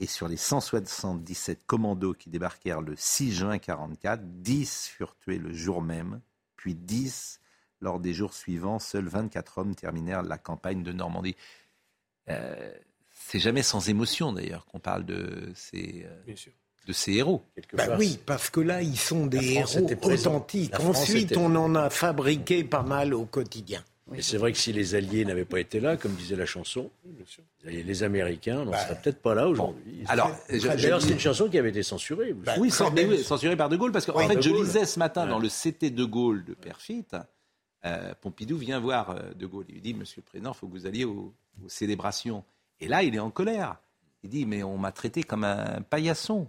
Et sur les 177 commandos qui débarquèrent le 6 juin 44, 10 furent tués le jour même, puis 10 lors des jours suivants. Seuls 24 hommes terminèrent la campagne de Normandie. Euh, c'est jamais sans émotion d'ailleurs qu'on parle de ces, euh, de ces héros. Bah oui, parce que là, ils sont des héros authentiques. Ensuite, on en a fabriqué pas mal au quotidien. Et c'est vrai que si les Alliés n'avaient pas été là, comme disait la chanson, les Américains, on ne bah, serait peut-être pas là aujourd'hui. alors, d'ailleurs, c'est une chanson qui avait été censurée. Bah, oui, censurée par De Gaulle, parce qu'en fait, je lisais ce matin dans le CT De Gaulle de Perfit, euh, Pompidou vient voir euh, De Gaulle. Il lui dit, Monsieur le Président, il faut que vous alliez aux célébrations. Et là, il est en colère. Il dit, mais on m'a traité comme un paillasson.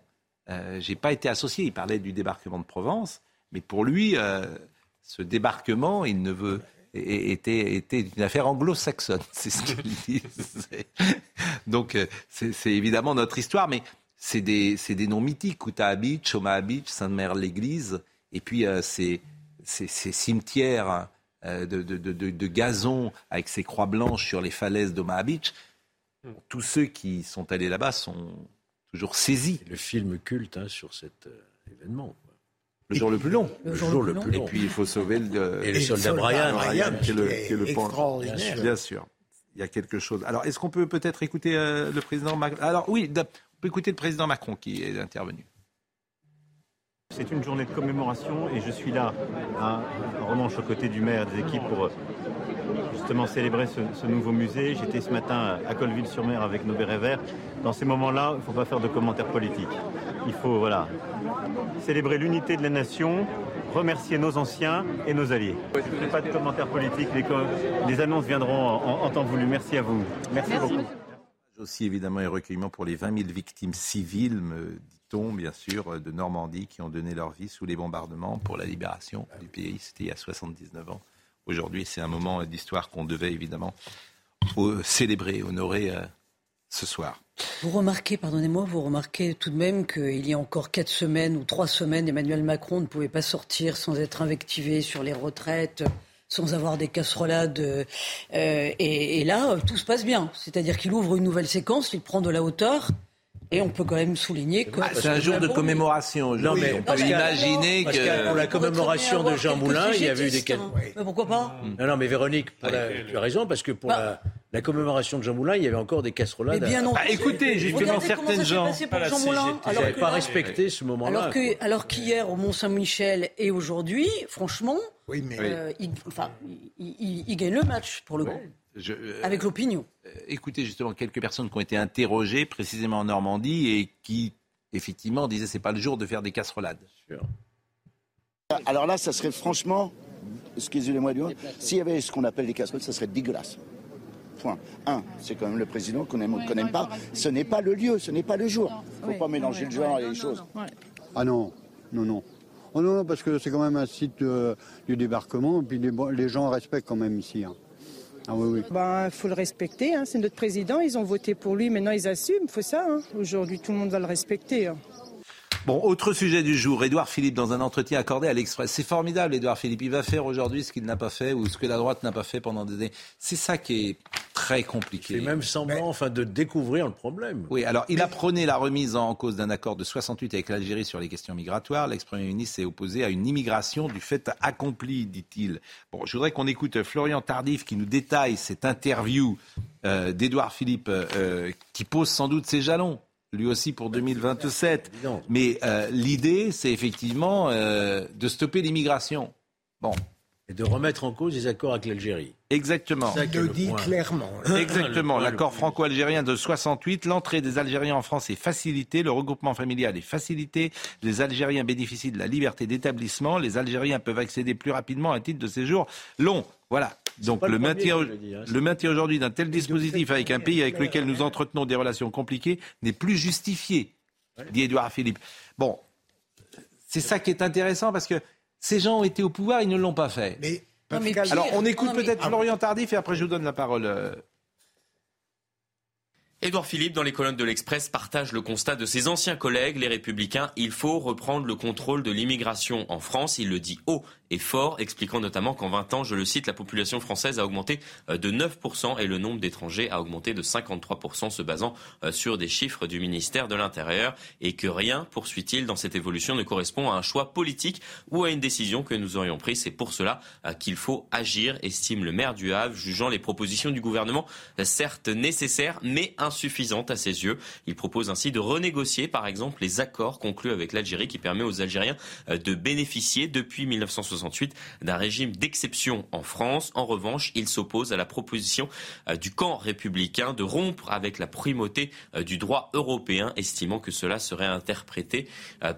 Euh, J'ai pas été associé. Il parlait du débarquement de Provence, mais pour lui, euh, ce débarquement, il ne veut était, était une affaire anglo-saxonne. C'est ce qu'il dit. Donc, euh, c'est évidemment notre histoire, mais c'est des, des, noms mythiques. Kouta Beach, Omaha Beach, Sainte-Mère-l'Église, et puis euh, ces, ces, cimetières de, de, de, de, gazon avec ces croix blanches sur les falaises d'Omaha Beach. Hmm. Tous ceux qui sont allés là-bas sont toujours saisis. Le film culte hein, sur cet euh, événement. Le jour le plus long. Le, jour, le, plus long. Et puis il faut sauver le, et le soldat Brian, qui est le, qui est le point. Bien sûr. Il y a quelque chose. Alors, est-ce qu'on peut peut-être écouter euh, le président Macron Alors, oui, on peut écouter le président Macron qui est intervenu. C'est une journée de commémoration et je suis là à Romanche aux côtés du maire et des équipes pour justement célébrer ce, nouveau musée. J'étais ce matin à Colville-sur-Mer avec nos bérets verts. Dans ces moments-là, il ne faut pas faire de commentaires politiques. Il faut voilà, célébrer l'unité de la nation, remercier nos anciens et nos alliés. Je pas de commentaires politiques, les, annonces viendront en, temps voulu. Merci à vous. Merci, Merci beaucoup. Aussi évidemment et recueillement pour les 20 000 victimes civiles, me bien sûr, de Normandie, qui ont donné leur vie sous les bombardements pour la libération du pays. C'était il y a 79 ans. Aujourd'hui, c'est un moment d'histoire qu'on devait évidemment célébrer, honorer euh, ce soir. Vous remarquez, pardonnez-moi, vous remarquez tout de même qu'il y a encore quatre semaines ou trois semaines, Emmanuel Macron ne pouvait pas sortir sans être invectivé sur les retraites, sans avoir des casserolades. Euh, et, et, là, tout se passe bien. C'est-à-dire qu'il ouvre une nouvelle séquence, il prend de la hauteur. Et on peut quand même souligner que. Ah, c'est un jour de commémoration. Non, mais on peut imaginer que. pour la commémoration de Jean Moulin, il y avait eu des. Mais pourquoi pas Non, non, mais Véronique, tu as raison, parce que pour bah. la, commémoration de Jean Moulin, il y avait encore des casserolades. Mais bien non. Ah, écoutez, justement, certaines gens. n'avaient pas respecté ce moment-là. Alors qu'hier, au Mont-Saint-Michel et aujourd'hui, franchement, euh, il, enfin, il, gagne le match pour le coup. Euh, Avec l'opinion. Euh, écoutez justement quelques personnes qui ont été interrogées précisément en Normandie et qui effectivement disaient c'est pas le jour de faire des casserolades. Alors là, ça serait franchement, excusez-moi du s'il y avait ce qu'on appelle des casseroles, ça serait dégueulasse. Point. Un, c'est quand même le président qu'on aime ou qu'on n'aime pas. Ce n'est pas le lieu, ce n'est pas le jour. Il ne faut pas mélanger le genre et les choses. Ah non, non, non. Oh non, non, parce que c'est quand même un site euh, du débarquement, et puis les, gens respectent quand même ici. Hein. Ah oui, Il ben, faut le respecter, hein. c'est notre président, ils ont voté pour lui, maintenant ils assument, faut ça. Hein. Aujourd'hui, tout le monde va le respecter. Hein. Bon, autre sujet du jour. Édouard Philippe, dans un entretien accordé à l'Express. C'est formidable, Édouard Philippe. Il va faire aujourd'hui ce qu'il n'a pas fait ou ce que la droite n'a pas fait pendant des années. C'est ça qui est très compliqué. Il même semblant, enfin, de découvrir le problème. Oui, alors il apprenait la remise en cause d'un accord de 68 avec l'Algérie sur les questions migratoires. L'ex-premier ministre s'est opposé à une immigration du fait accompli, dit-il. Bon, je voudrais qu'on écoute Florian Tardif qui nous détaille cette interview euh, d'Édouard Philippe euh, qui pose sans doute ses jalons lui aussi pour 2027. Mais euh, l'idée, c'est effectivement euh, de stopper l'immigration. Bon. et de remettre en cause les accords avec l'Algérie. Exactement. Ça le dit clairement. Exactement. L'accord franco-algérien de 68, l'entrée des Algériens en France est facilitée, le regroupement familial est facilité, les Algériens bénéficient de la liberté d'établissement, les Algériens peuvent accéder plus rapidement à un titre de séjour long. Voilà. Donc le, maintien, hein, le maintien aujourd'hui d'un tel dispositif avec un pays avec lequel nous entretenons des relations compliquées n'est plus justifié, dit Édouard Philippe. Bon, c'est ça qui est intéressant parce que ces gens ont été au pouvoir, ils ne l'ont pas fait. Mais, Alors, on écoute peut-être Florian Tardif et après je vous donne la parole. Édouard Philippe, dans les colonnes de l'Express, partage le constat de ses anciens collègues, les Républicains. Il faut reprendre le contrôle de l'immigration en France. Il le dit haut et fort, expliquant notamment qu'en 20 ans, je le cite, la population française a augmenté euh, de 9% et le nombre d'étrangers a augmenté de 53%, se basant euh, sur des chiffres du ministère de l'Intérieur, et que rien, poursuit-il, dans cette évolution ne correspond à un choix politique ou à une décision que nous aurions prise. C'est pour cela euh, qu'il faut agir, estime le maire du Havre, jugeant les propositions du gouvernement certes nécessaires, mais insuffisante à ses yeux. Il propose ainsi de renégocier, par exemple, les accords conclus avec l'Algérie qui permet aux Algériens euh, de bénéficier depuis 1968 d'un régime d'exception en France. En revanche, il s'oppose à la proposition euh, du camp républicain de rompre avec la primauté euh, du droit européen, estimant que cela serait interprété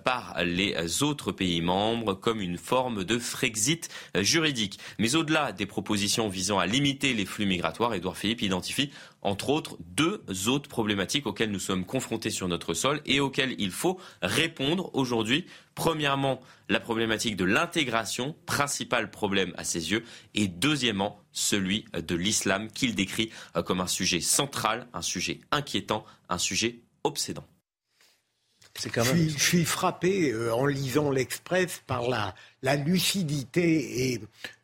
par les autres pays membres comme une forme de Frexit juridique. Mais au-delà des propositions visant à limiter les flux migratoires, Édouard Philippe identifie entre autres, deux autres problématiques auxquelles nous sommes confrontés sur notre sol et auxquelles il faut répondre aujourd'hui. Premièrement, la problématique de l'intégration, principal problème à ses yeux, et deuxièmement, celui de l'islam qu'il décrit euh, comme un sujet central, un sujet inquiétant, un sujet obsédant. Quand même... je, suis, frappé euh, en lisant l'Express par la, la lucidité et,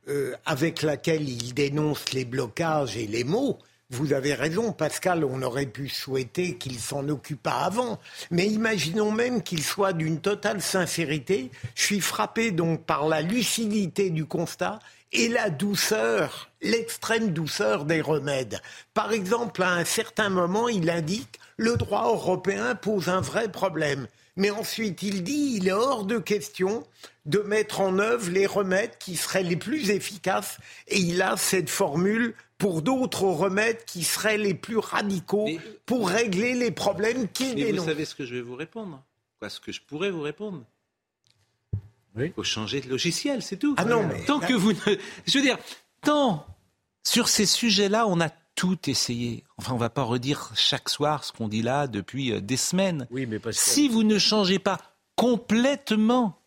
euh, avec laquelle il dénonce les blocages et les mots. Vous avez raison, Pascal, on aurait pu souhaiter qu'il s'en occupât avant. Mais imaginons même qu'il soit d'une totale sincérité. Je suis frappé donc par la lucidité du constat et la douceur, l'extrême douceur des remèdes. Par exemple, à un certain moment, il indique le droit européen pose un vrai problème. Mais ensuite, il dit il est hors de question de mettre en œuvre les remèdes qui seraient les plus efficaces. Et il a cette formule pour d'autres remèdes qui seraient les plus radicaux pour régler les problèmes qui Mais vous savez ce que je vais vous répondre? Quoi, ce que je pourrais vous répondre? Il faut changer de logiciel, c'est tout. Ah non, Tant que vous ne... Je veux dire, tant sur ces sujets-là, on a tout essayé. Enfin, on ne va pas redire chaque soir ce qu'on dit là depuis euh, des semaines. Oui, mais Si vous ne changez pas complètement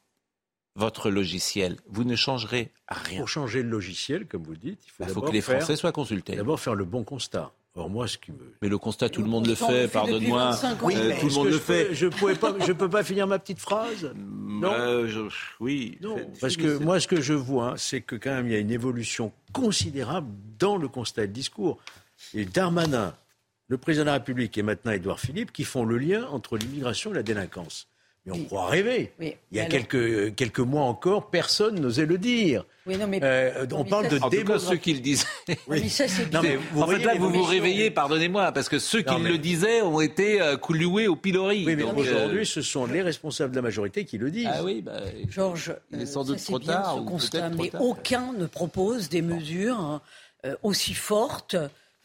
votre logiciel, vous ne changerez rien. Pour changer le logiciel, comme vous dites, il faut, bah, que les Français soient consultés. D'abord faire le bon constat. Or moi, ce qui me... Mais le constat, tout le monde le fait, pardonne-moi. Oui, euh, tout le monde le fait. Je ne peux pas, je peux pas finir ma petite phrase? Non? Euh, oui. parce que moi, ce que je vois, c'est que quand même, il y a une évolution considérable dans le constat et le discours. Et Darmanin, le président de la République et maintenant Édouard Philippe, qui font le lien entre l'immigration et la délinquance. Mais on croit rêver. Il y a quelques, quelques mois encore, personne n'osait le dire. Oui, non, mais... Euh, on parle de démographie. ceux qui le disaient. Oui. ça, non, mais vous en fait, là, vous vous réveillez, pardonnez-moi, parce que ceux qui le disaient ont été euh, couloués au pilori. Oui, mais aujourd'hui, euh, ce sont les responsables de la majorité qui le disent. Ah oui, bah, Georges, il est sans doute trop tard. Ce constat, mais aucun ne propose des mesures aussi fortes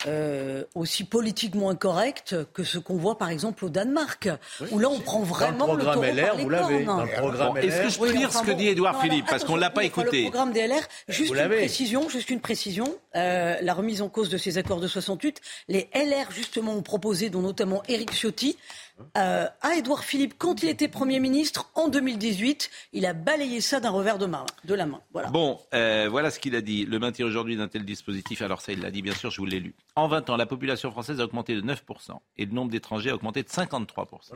euh, aussi politiquement incorrect que ce qu'on voit par exemple au Danemark, où là on prend vraiment le, programme LR, vous l'avez. Est-ce que je peux dire ce que dit Édouard Philippe parce qu'on l'a pas écouté Le programme des LR, juste une précision, juste une précision, euh, la remise en cause de ces accords de 68, les LR justement ont proposé, dont notamment Éric Ciotti, euh, à Édouard Philippe quand il était Premier ministre en 2018. Il a balayé ça d'un revers de, main, de la main. Voilà. Bon, euh, voilà ce qu'il a dit. Le maintien aujourd'hui d'un tel dispositif, alors ça il l'a dit bien sûr, je vous l'ai lu. En 20 ans, la population française a augmenté de 9% et le nombre d'étrangers a augmenté de 53%.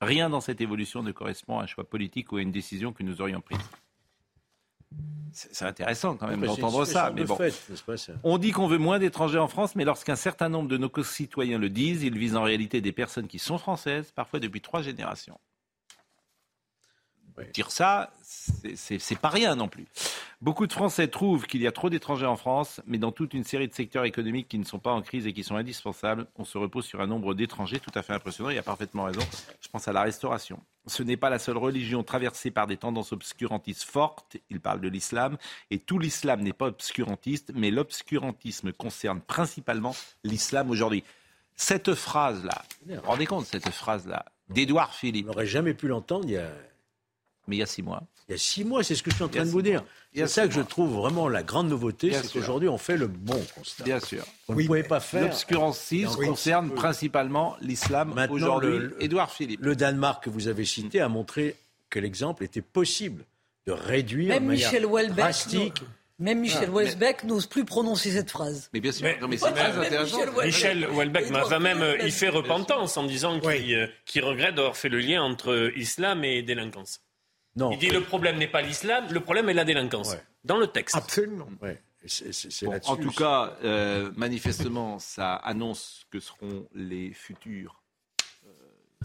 Rien dans cette évolution ne correspond à un choix politique ou à une décision que nous aurions prise. C'est intéressant quand même d'entendre ça. Mais bon. On dit qu'on veut moins d'étrangers en France, mais lorsqu'un certain nombre de nos concitoyens le disent, ils visent en réalité des personnes qui sont françaises, parfois depuis trois générations. Dire ça, c'est pas rien non plus. Beaucoup de Français trouvent qu'il y a trop d'étrangers en France, mais dans toute une série de secteurs économiques qui ne sont pas en crise et qui sont indispensables, on se repose sur un nombre d'étrangers tout à fait impressionnant. Il a parfaitement raison. Je pense à la restauration. Ce n'est pas la seule religion traversée par des tendances obscurantistes fortes. Il parle de l'islam. Et tout l'islam n'est pas obscurantiste, mais l'obscurantisme concerne principalement l'islam aujourd'hui. Cette phrase-là, vous vous rendez compte, cette phrase-là, d'Édouard Philippe. On n'aurait jamais pu l'entendre il y a mais il y a six mois. Il y a six mois, c'est ce que je suis en train de vous dire. C'est ça que je trouve vraiment la grande nouveauté, c'est qu'aujourd'hui on fait le bon constat. Bien sûr. Vous ne pouvez pas faire. L'obscurantisme concerne principalement l'islam aujourd'hui. Édouard Philippe. Le Danemark que vous avez cité a montré que l'exemple était possible de réduire Même Michel Houellebecq, drastique. Même Michel Houellebecq n'ose plus prononcer cette phrase. Mais bien sûr, mais, c'est très intéressant. Michel Houellebecq va même il fait repentance en disant euh, qu'il regrette d'avoir fait le lien entre islam et délinquance. Il dit le problème n'est pas l'islam, le problème est la délinquance. Dans le texte. Absolument. en tout cas, euh, manifestement, ça annonce que seront les futures euh,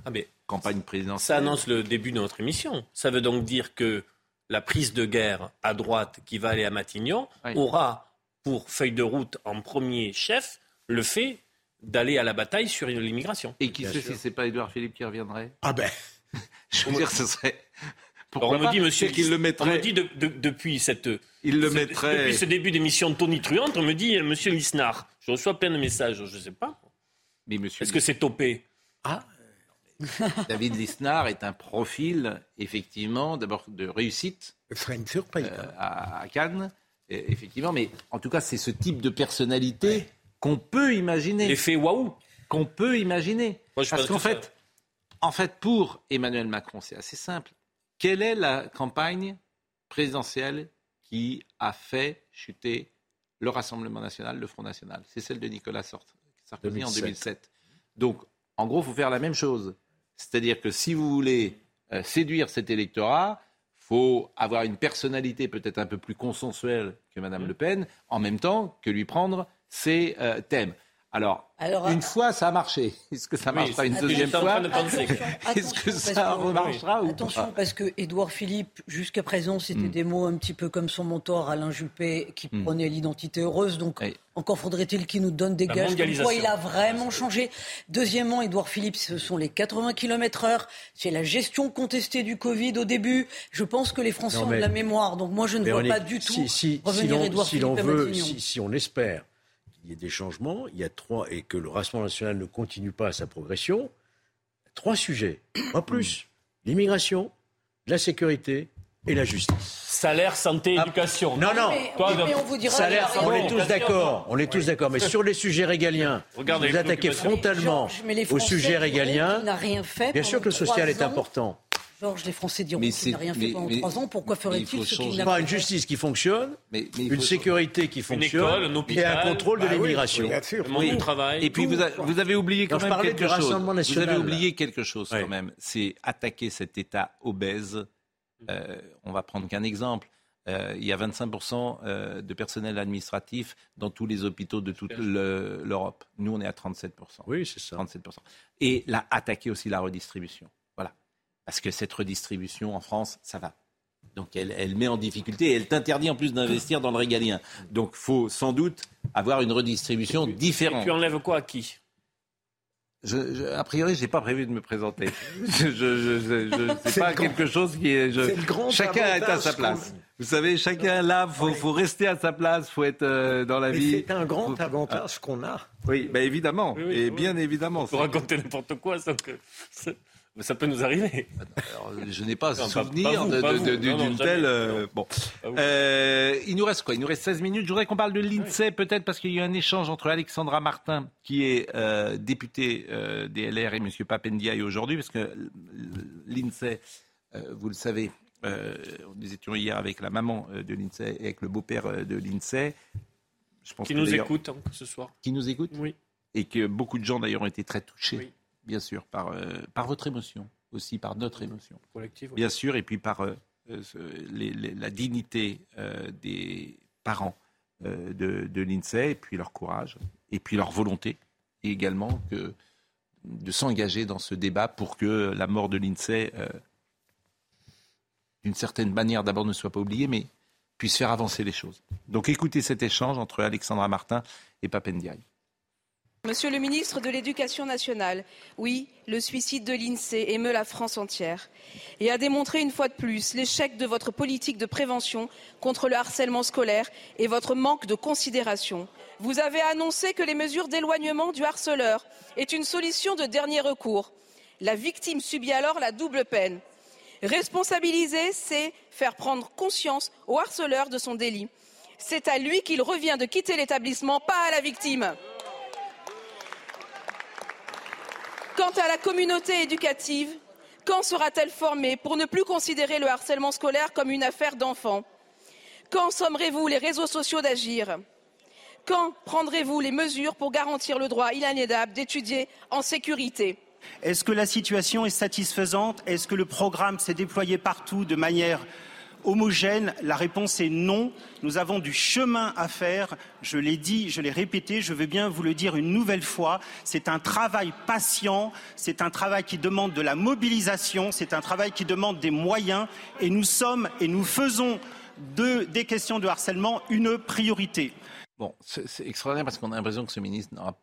ah, campagnes présidentielles. Ça annonce le début de notre émission. Ça veut donc dire que la prise de guerre à droite qui va aller à Matignon aura pour feuille de route en premier chef le fait d'aller à la bataille sur l'immigration. Et qui sait si c'est pas Édouard Philippe qui reviendrait? Ah ben Je veux dire, ce serait on me dit, monsieur, qu'il le mettrait. On me dit depuis cette. Il le mettrait. Depuis ce début d'émission de Tony Truante, on me dit, euh, monsieur Lisnard, je reçois plein de messages, je ne sais pas. Mais monsieur. Est-ce que c'est topé Ah David Lisnard est un profil, effectivement, d'abord de réussite. Ce une surprise. Euh, à, Cannes, effectivement, mais en tout cas, c'est ce type de personnalité qu'on peut imaginer. L'effet waouh Qu'on peut imaginer. Parce qu'en fait, en fait, pour Emmanuel Macron, c'est assez simple. Quelle est la campagne présidentielle qui a fait chuter le Rassemblement national, le Front national? C'est celle de Nicolas Sarkozy en 2007. Donc, en gros, il faut faire la même chose. C'est-à-dire que si vous voulez euh, séduire cet électorat, il faut avoir une personnalité peut-être un peu plus consensuelle que Mme Le Pen, en même temps que lui prendre ses euh, thèmes. Alors, une euh, fois, ça a marché. Est-ce que ça marchera une deuxième fois Est-ce que ça remarchera ou Attention, parce que Édouard Philippe, jusqu'à présent, c'était hmm. des mots un petit peu comme son mentor Alain Juppé, qui hmm. prenait l'identité heureuse. Donc, encore faudrait-il qu'il nous donne des gages. il a vraiment changé. Deuxièmement, Édouard Philippe, ce sont les 80 km heure. C'est la gestion contestée du Covid au début. Je pense que les Français ont de la mémoire. Donc, moi, je ne vois pas du tout revenir Édouard Philippe on veut, si on espère il y a des changements, il y a trois, et que le Rassemblement national ne continue pas sa progression, trois sujets, pas plus. L'immigration, la sécurité et la justice. Salaire, santé, ah. éducation. Non, non. on vous dira Salaire, on est tous d'accord. On est tous d'accord. Mais sur les sujets régaliens, vous attaquez frontalement au sujet régalien. Bien sûr que le social est important. Georges, les Français diront qu'il n'a rien fait pendant trois ans. Pourquoi ferait-il ce qu'il n'a pas Une justice qui fonctionne, une sécurité qui fonctionne, et un contrôle de bah l'immigration. Oui, travail. Et puis vous, avez oublié quand même quelque chose. Vous avez oublié quelque chose quand même. C'est attaquer cet État obèse. Euh, on va prendre qu'un exemple. Euh, il y a 25% euh, de personnel administratif dans tous les hôpitaux de toute l'Europe. Nous, on est à 37%. Oui, c'est ça. 37%. Et là, attaquer aussi la redistribution parce que cette redistribution en France, ça va. Donc elle, met en difficulté et elle t'interdit en plus d'investir dans le régalien. Donc il faut sans doute avoir une redistribution différente. Et puis enlève quoi à qui? Je, a priori, je n'ai pas prévu de me présenter. je, c'est pas quelque chose qui est. chacun est à sa place. Vous savez, chacun là, faut, faut rester à sa place, faut être euh, dans la vie. C'est un grand avantage qu'on a. Oui, ben évidemment, et bien évidemment. Faut raconter n'importe quoi, sans que mais ça peut nous arriver. je n'ai pas souvenir d'une telle. Euh, bon. Euh, il nous reste quoi? Il nous reste 16 minutes. Je voudrais qu'on parle de l'INSEE, peut-être, parce qu'il y a eu un échange entre Alexandra Martin, qui est euh, députée des LR, et M. Papendiaï aujourd'hui, parce que l'INSEE, vous le savez, nous étions hier avec la maman de l'INSEE et avec le beau-père de l'INSEE. Je pense qui nous écoute hein, ce soir. Qui nous écoute? Oui. Et que beaucoup de gens d'ailleurs ont été très touchés. Oui bien sûr, par, euh, par votre émotion, aussi par notre émotion. Collective. Bien sûr, et puis par euh, euh, la dignité des parents de, de l'INSEE, et puis leur courage, et puis leur volonté, et également que, de s'engager dans ce débat pour que la mort de l'INSEE d'une certaine manière, d'abord ne soit pas oublié, mais puisse faire avancer les choses. Donc écoutez cet échange entre Alexandra Martin et Papendiaï. Monsieur le ministre de l'Éducation nationale, oui, le suicide de l'INSEE émeut la France entière et a démontré une fois de plus l'échec de votre politique de prévention contre le harcèlement scolaire et votre manque de considération. Vous avez annoncé que les mesures d'éloignement du harceleur est une solution de dernier recours. La victime subit alors la double peine. Responsabiliser, c'est faire prendre conscience au harceleur de son délit. C'est à lui qu'il revient de quitter l'établissement, pas à la victime. Quant à la communauté éducative, quand sera-t-elle formée pour ne plus considérer le harcèlement scolaire comme une affaire d'enfants? Quand sommerez-vous les réseaux sociaux d'agir? Quand prendrez-vous les mesures pour garantir le droit inaliénable d'étudier en sécurité? Est-ce que la situation est satisfaisante? Est-ce que le programme s'est déployé partout de manière homogène La réponse est non. Nous avons du chemin à faire. Je l'ai dit, je l'ai répété, je veux bien vous le dire une nouvelle fois. C'est un travail patient, c'est un travail qui demande de la mobilisation, c'est un travail qui demande des moyens et nous sommes et nous faisons de, des questions de harcèlement une priorité. Bon, c'est extraordinaire parce qu'on a l'impression que ce ministre n'aura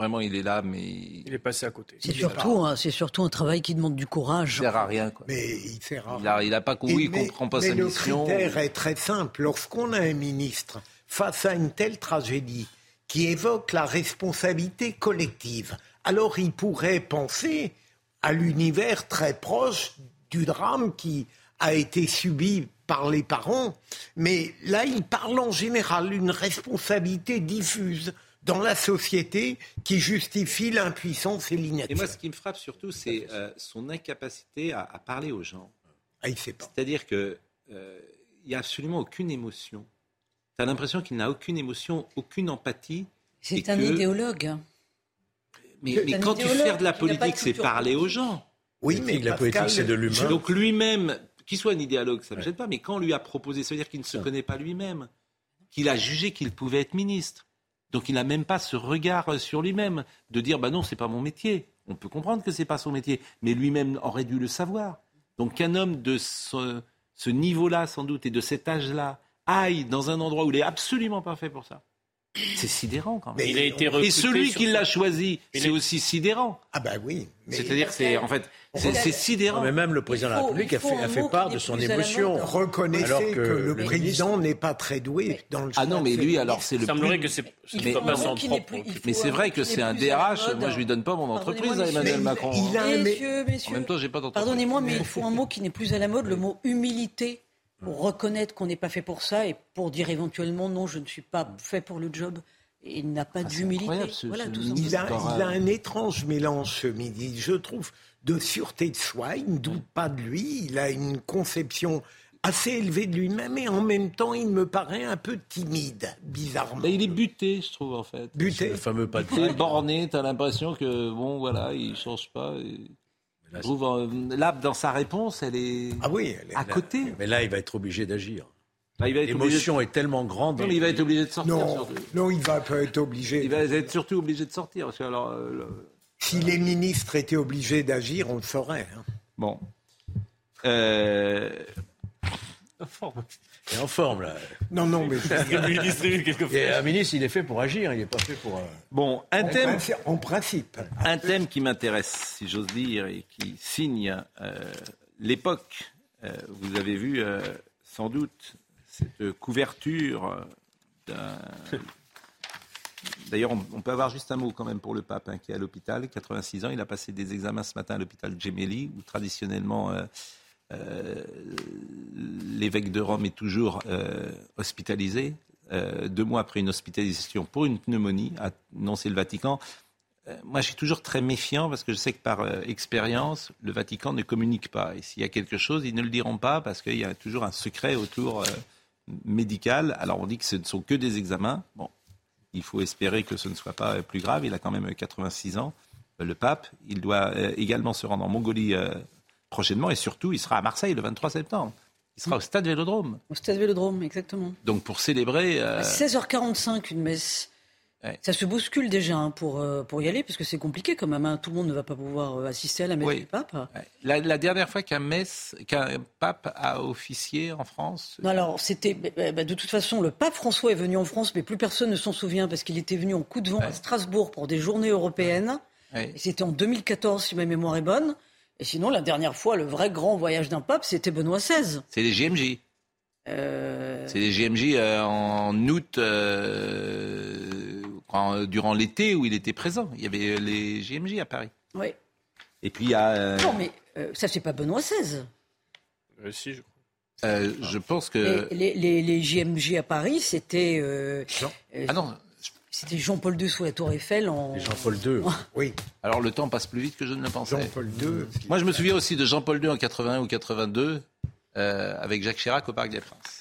Vraiment, il est là, mais. Il est passé à côté. C'est surtout, un, surtout un travail qui demande du courage. Il ne sert à rien. Quoi. Mais il sert à rien. Il n'a pas compris, il ne comprend pas sa mission. Le critère est très simple. Lorsqu'on a un ministre face à une telle tragédie qui évoque la responsabilité collective, alors il pourrait penser à l'univers très proche du drame qui a été subi par les parents. Mais là, il parle en général d'une responsabilité diffuse dans la société qui justifie l'impuissance et l'inaction. Et moi, ce qui me frappe surtout, c'est euh, son incapacité à, parler aux gens. Ah, il sait pas. C'est-à-dire qu'il euh, n'y a absolument aucune émotion. Tu as l'impression qu'il n'a aucune émotion, aucune empathie. C'est un idéologue. Mais, quand tu fais de la politique, c'est parler aux gens. Oui, mais la politique, c'est de l'humain. Donc lui-même, qu'il soit un idéologue, ça ne me gêne pas, mais quand on lui a proposé, ça veut dire qu'il ne se connaît pas lui-même, qu'il a jugé qu'il pouvait être ministre. Donc il n'a même pas ce regard sur lui-même de dire bah non, c'est pas mon métier. On peut comprendre que c'est pas son métier, mais lui-même aurait dû le savoir. Donc qu'un homme de ce, niveau-là, sans doute, et de cet âge-là, aille dans un endroit où il est absolument pas fait pour ça. C'est sidérant quand même. il a été et celui qui l'a choisi, c'est aussi sidérant. Ah ben oui. C'est-à-dire c'est en fait c'est sidérant. mais même le président de la République a fait, part de son émotion. Reconnaissez que, le, président n'est pas très doué dans le Ah non, mais lui alors c'est le. Il semblerait que c'est pas son propre. Mais c'est vrai que c'est un DRH. Moi je lui donne pas mon entreprise à Emmanuel Macron. En même temps j'ai pas d'entreprise. Pardonnez-moi, mais il faut un mot qui n'est plus à la mode, le mot humilité pour reconnaître qu'on n'est pas fait pour ça et pour dire éventuellement non, je ne suis pas fait pour le job. Et il n'a pas ah, d'humilité. Voilà, il, a, il, a, un étrange mélange, ce midi, je trouve, de sûreté de soi. Il ne doute pas de lui. Il a une conception assez élevée de lui-même et en même temps, il me paraît un peu timide, bizarrement. il est buté, je trouve, en fait. Buté. Le fameux pas est borné, tu as l'impression que, bon, voilà, il ne change pas. Là, là, dans sa réponse, elle est, ah oui, à côté. Mais là, il va être obligé d'agir. L'émotion est tellement grande. Non, mais il va être obligé de sortir. Non, non il va pas être obligé. Il va être surtout obligé de sortir. Parce que alors, euh, Si les ministres étaient obligés d'agir, on le ferait. Hein. Bon. Euh... Il est en forme, là. Non, non, mais. un ministre, il est fait pour agir, il n'est pas fait pour. Euh, bon, un thème. En principe. Un thème qui m'intéresse, si j'ose dire, et qui signe euh, l'époque. Euh, vous avez vu, sans doute, cette couverture d'un. D'ailleurs, on, peut avoir juste un mot quand même pour le pape hein, qui est à l'hôpital, 86 ans. Il a passé des examens ce matin à l'hôpital Gemelli, où traditionnellement euh, l'évêque de Rome est toujours euh, hospitalisé. Euh, deux mois après une hospitalisation pour une pneumonie, a annoncé le Vatican. moi, je suis toujours très méfiant parce que je sais que par expérience, le Vatican ne communique pas. Et s'il y a quelque chose, ils ne le diront pas parce qu'il y a toujours un secret autour médical. Alors, on dit que ce ne sont que des examens. Bon, il faut espérer que ce ne soit pas plus grave. Il a quand même 86 ans, le pape. Il doit également se rendre en Mongolie prochainement et surtout, il sera à Marseille le 23 septembre. Il sera au stade Vélodrome. Au stade Vélodrome, exactement. Donc pour célébrer. 16h45, euh, une messe Ça se bouscule déjà hein, pour, euh, pour y aller, parce que c'est compliqué quand même. Hein. Tout le monde ne va pas pouvoir euh, assister à la messe du pape. La, dernière fois qu'un qu'un pape a officié en France Non, alors, c'était. Bah, bah, de toute façon, le pape François est venu en France, mais plus personne ne s'en souvient, parce qu'il était venu en coup de vent à Strasbourg pour des journées européennes. C'était en 2014, si ma mémoire est bonne. Et sinon, la dernière fois, le vrai grand voyage d'un pape, c'était Benoît XVI. C'est les GMJ. Euh, c'est les GMJ en août euh, durant l'été où il était présent. Il y avait euh, les GMJ à Paris. Oui. Et puis il y a. Euh, non, mais ça, c'est pas Benoît XVI. si, je crois. je pense que. Les, les, les GMJ à Paris, c'était. ah non. C'était Jean-Paul II sous la Tour Eiffel en. Jean-Paul II, oui. Alors le temps passe plus vite que je ne le pensais. Jean-Paul II. Moi, je me souviens aussi de Jean-Paul II en 81 ou 82 avec Jacques Chirac au Parc des Princes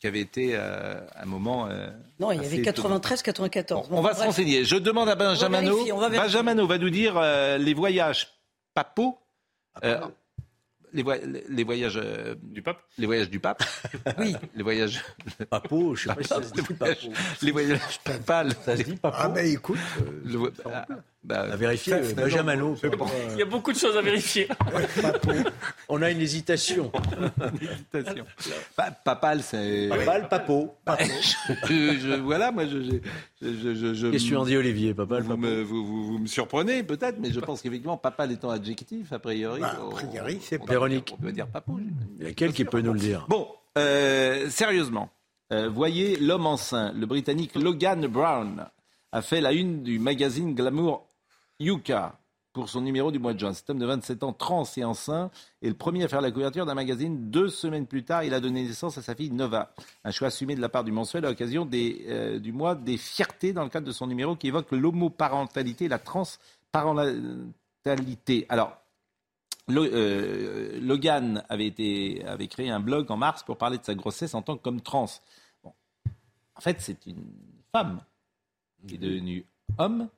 qui avait été euh, un moment. Euh, non, il y avait 93-94. on va se renseigner. Je demande à Benjamin Benjamin va nous dire euh, les voyages papaux. Ah, les, les, voyages du pape Les voyages du pape Oui. Les voyages. Papo, je sais pas si ça se dit papo. Les voyages papales. Ça se dit papo. Ah, ben écoute. Le, bah, à vérifier, euh, Benjamin Il y a beaucoup de choses à vérifier. On a une hésitation. une hésitation. papal, c'est. Papal, papo. voilà, moi, je. Qu'est-ce que tu en dis, Olivier Papal, vous, me, vous, me surprenez, peut-être, mais je pense qu'effectivement, papal étant adjectif, a priori. Bah, a priori, c'est Véronique. On peut dire papo. Il y a quelqu'un qui peut nous le dire. Bon, euh, sérieusement. Euh, voyez l'homme enceint, le Britannique Logan Brown, a fait la une du magazine Glamour Yuka pour son numéro du mois de juin. Cet homme de 27 ans, trans et enceint, est le premier à faire la couverture d'un magazine. Deux semaines plus tard, il a donné naissance à sa fille Nova. Un choix assumé de la part du mensuel à l'occasion euh, du mois des fiertés dans le cadre de son numéro qui évoque l'homoparentalité et la transparentalité. Alors, euh, Logan avait, été, avait créé un blog en mars pour parler de sa grossesse en tant que trans. En fait, c'est une femme qui est devenue homme,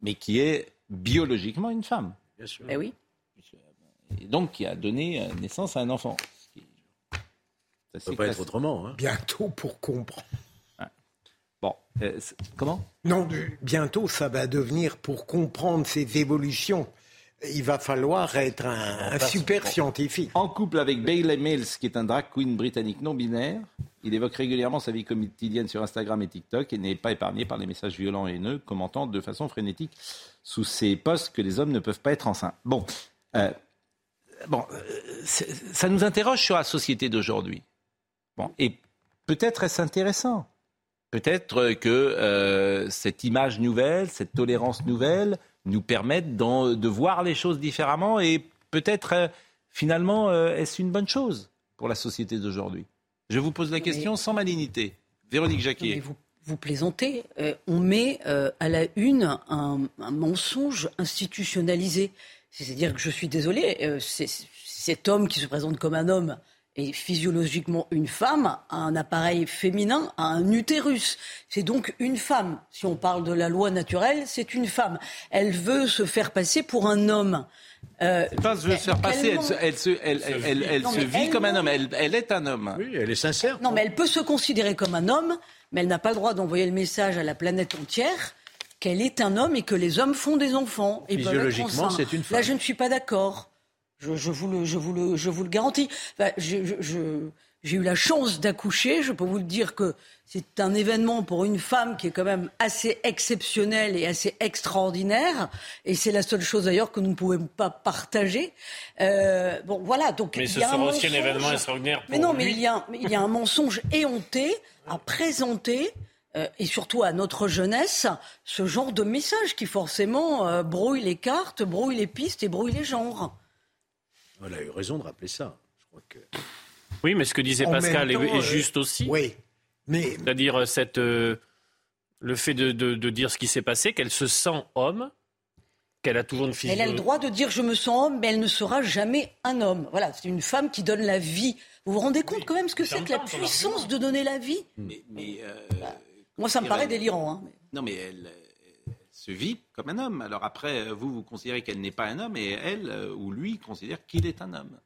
mais qui est biologiquement une femme. Bien sûr. Eh oui. Et donc qui a donné euh, naissance à un enfant. Ça ne peut pas être autrement. Hein. Bientôt pour comprendre. Bon, euh, comment? Non, bientôt ça va devenir pour comprendre ces évolutions. Il va falloir être un, super scientifique. En couple avec Bailey Mills, qui est un drag queen britannique non binaire, il évoque régulièrement sa vie quotidienne sur Instagram et TikTok et n'est pas épargné par les messages violents et haineux, commentant de façon frénétique sous ses posts que les hommes ne peuvent pas être enceints. Bon, euh, bon euh, ça nous interroge sur la société d'aujourd'hui. Bon, et peut-être est-ce intéressant. Peut-être que euh, cette image nouvelle, cette tolérance nouvelle, nous permette de voir les choses différemment et peut-être finalement est-ce une bonne chose pour la société d'aujourd'hui? Je vous pose la question sans malignité. Véronique Jacquier vous plaisantez, euh, on met euh, à la une un, mensonge institutionnalisé. C'est-à-dire que je suis désolé, euh, cet homme qui se présente comme un homme est physiologiquement une femme, a un appareil féminin, a un utérus. C'est donc une femme. Si on parle de la loi naturelle, c'est une femme. Elle veut se faire passer pour un homme. Euh, pas se faire passer, elle, se, elle, elle, elle se vit comme un homme, elle, est un homme. Oui, elle est sincère. Non, mais elle peut se considérer comme un homme, mais elle n'a pas le droit d'envoyer le message à la planète entière qu'elle est un homme et que les hommes font des enfants. Et Physiologiquement, c'est une femme. Là, je ne suis pas d'accord. Je, vous, le, je, vous, le, je vous le garantis. j'ai eu la chance d'accoucher. Je peux vous le dire que c'est un événement pour une femme qui est quand même assez exceptionnel et assez extraordinaire. Et c'est la seule chose d'ailleurs que nous ne pouvons pas partager. Euh, bon, voilà. Donc, mais ce sera aussi un événement extraordinaire pour Mais non, mais il y, a, il y a un mensonge éhonté à présenter euh, et surtout à notre jeunesse, ce genre de message qui forcément euh, brouille les cartes, brouille les pistes et brouille les genres. Elle a eu raison de rappeler ça. Je crois que... Oui, mais ce que disait Pascal est, juste aussi. Oui. C'est-à-dire euh, cette, euh, le fait de, dire ce qui s'est passé, qu'elle se sent homme, qu'elle a toujours une physique. Elle a le droit de dire je me sens homme, mais elle ne sera jamais un homme. Voilà, c'est une femme qui donne la vie. Vous vous rendez compte quand même ce que c'est que la puissance de donner la vie mais, euh, Moi, ça me paraît délirant. Hein. Non, mais elle, se vit comme un homme. Alors après, vous, vous considérez qu'elle n'est pas un homme, et elle ou lui considère qu'il est un homme.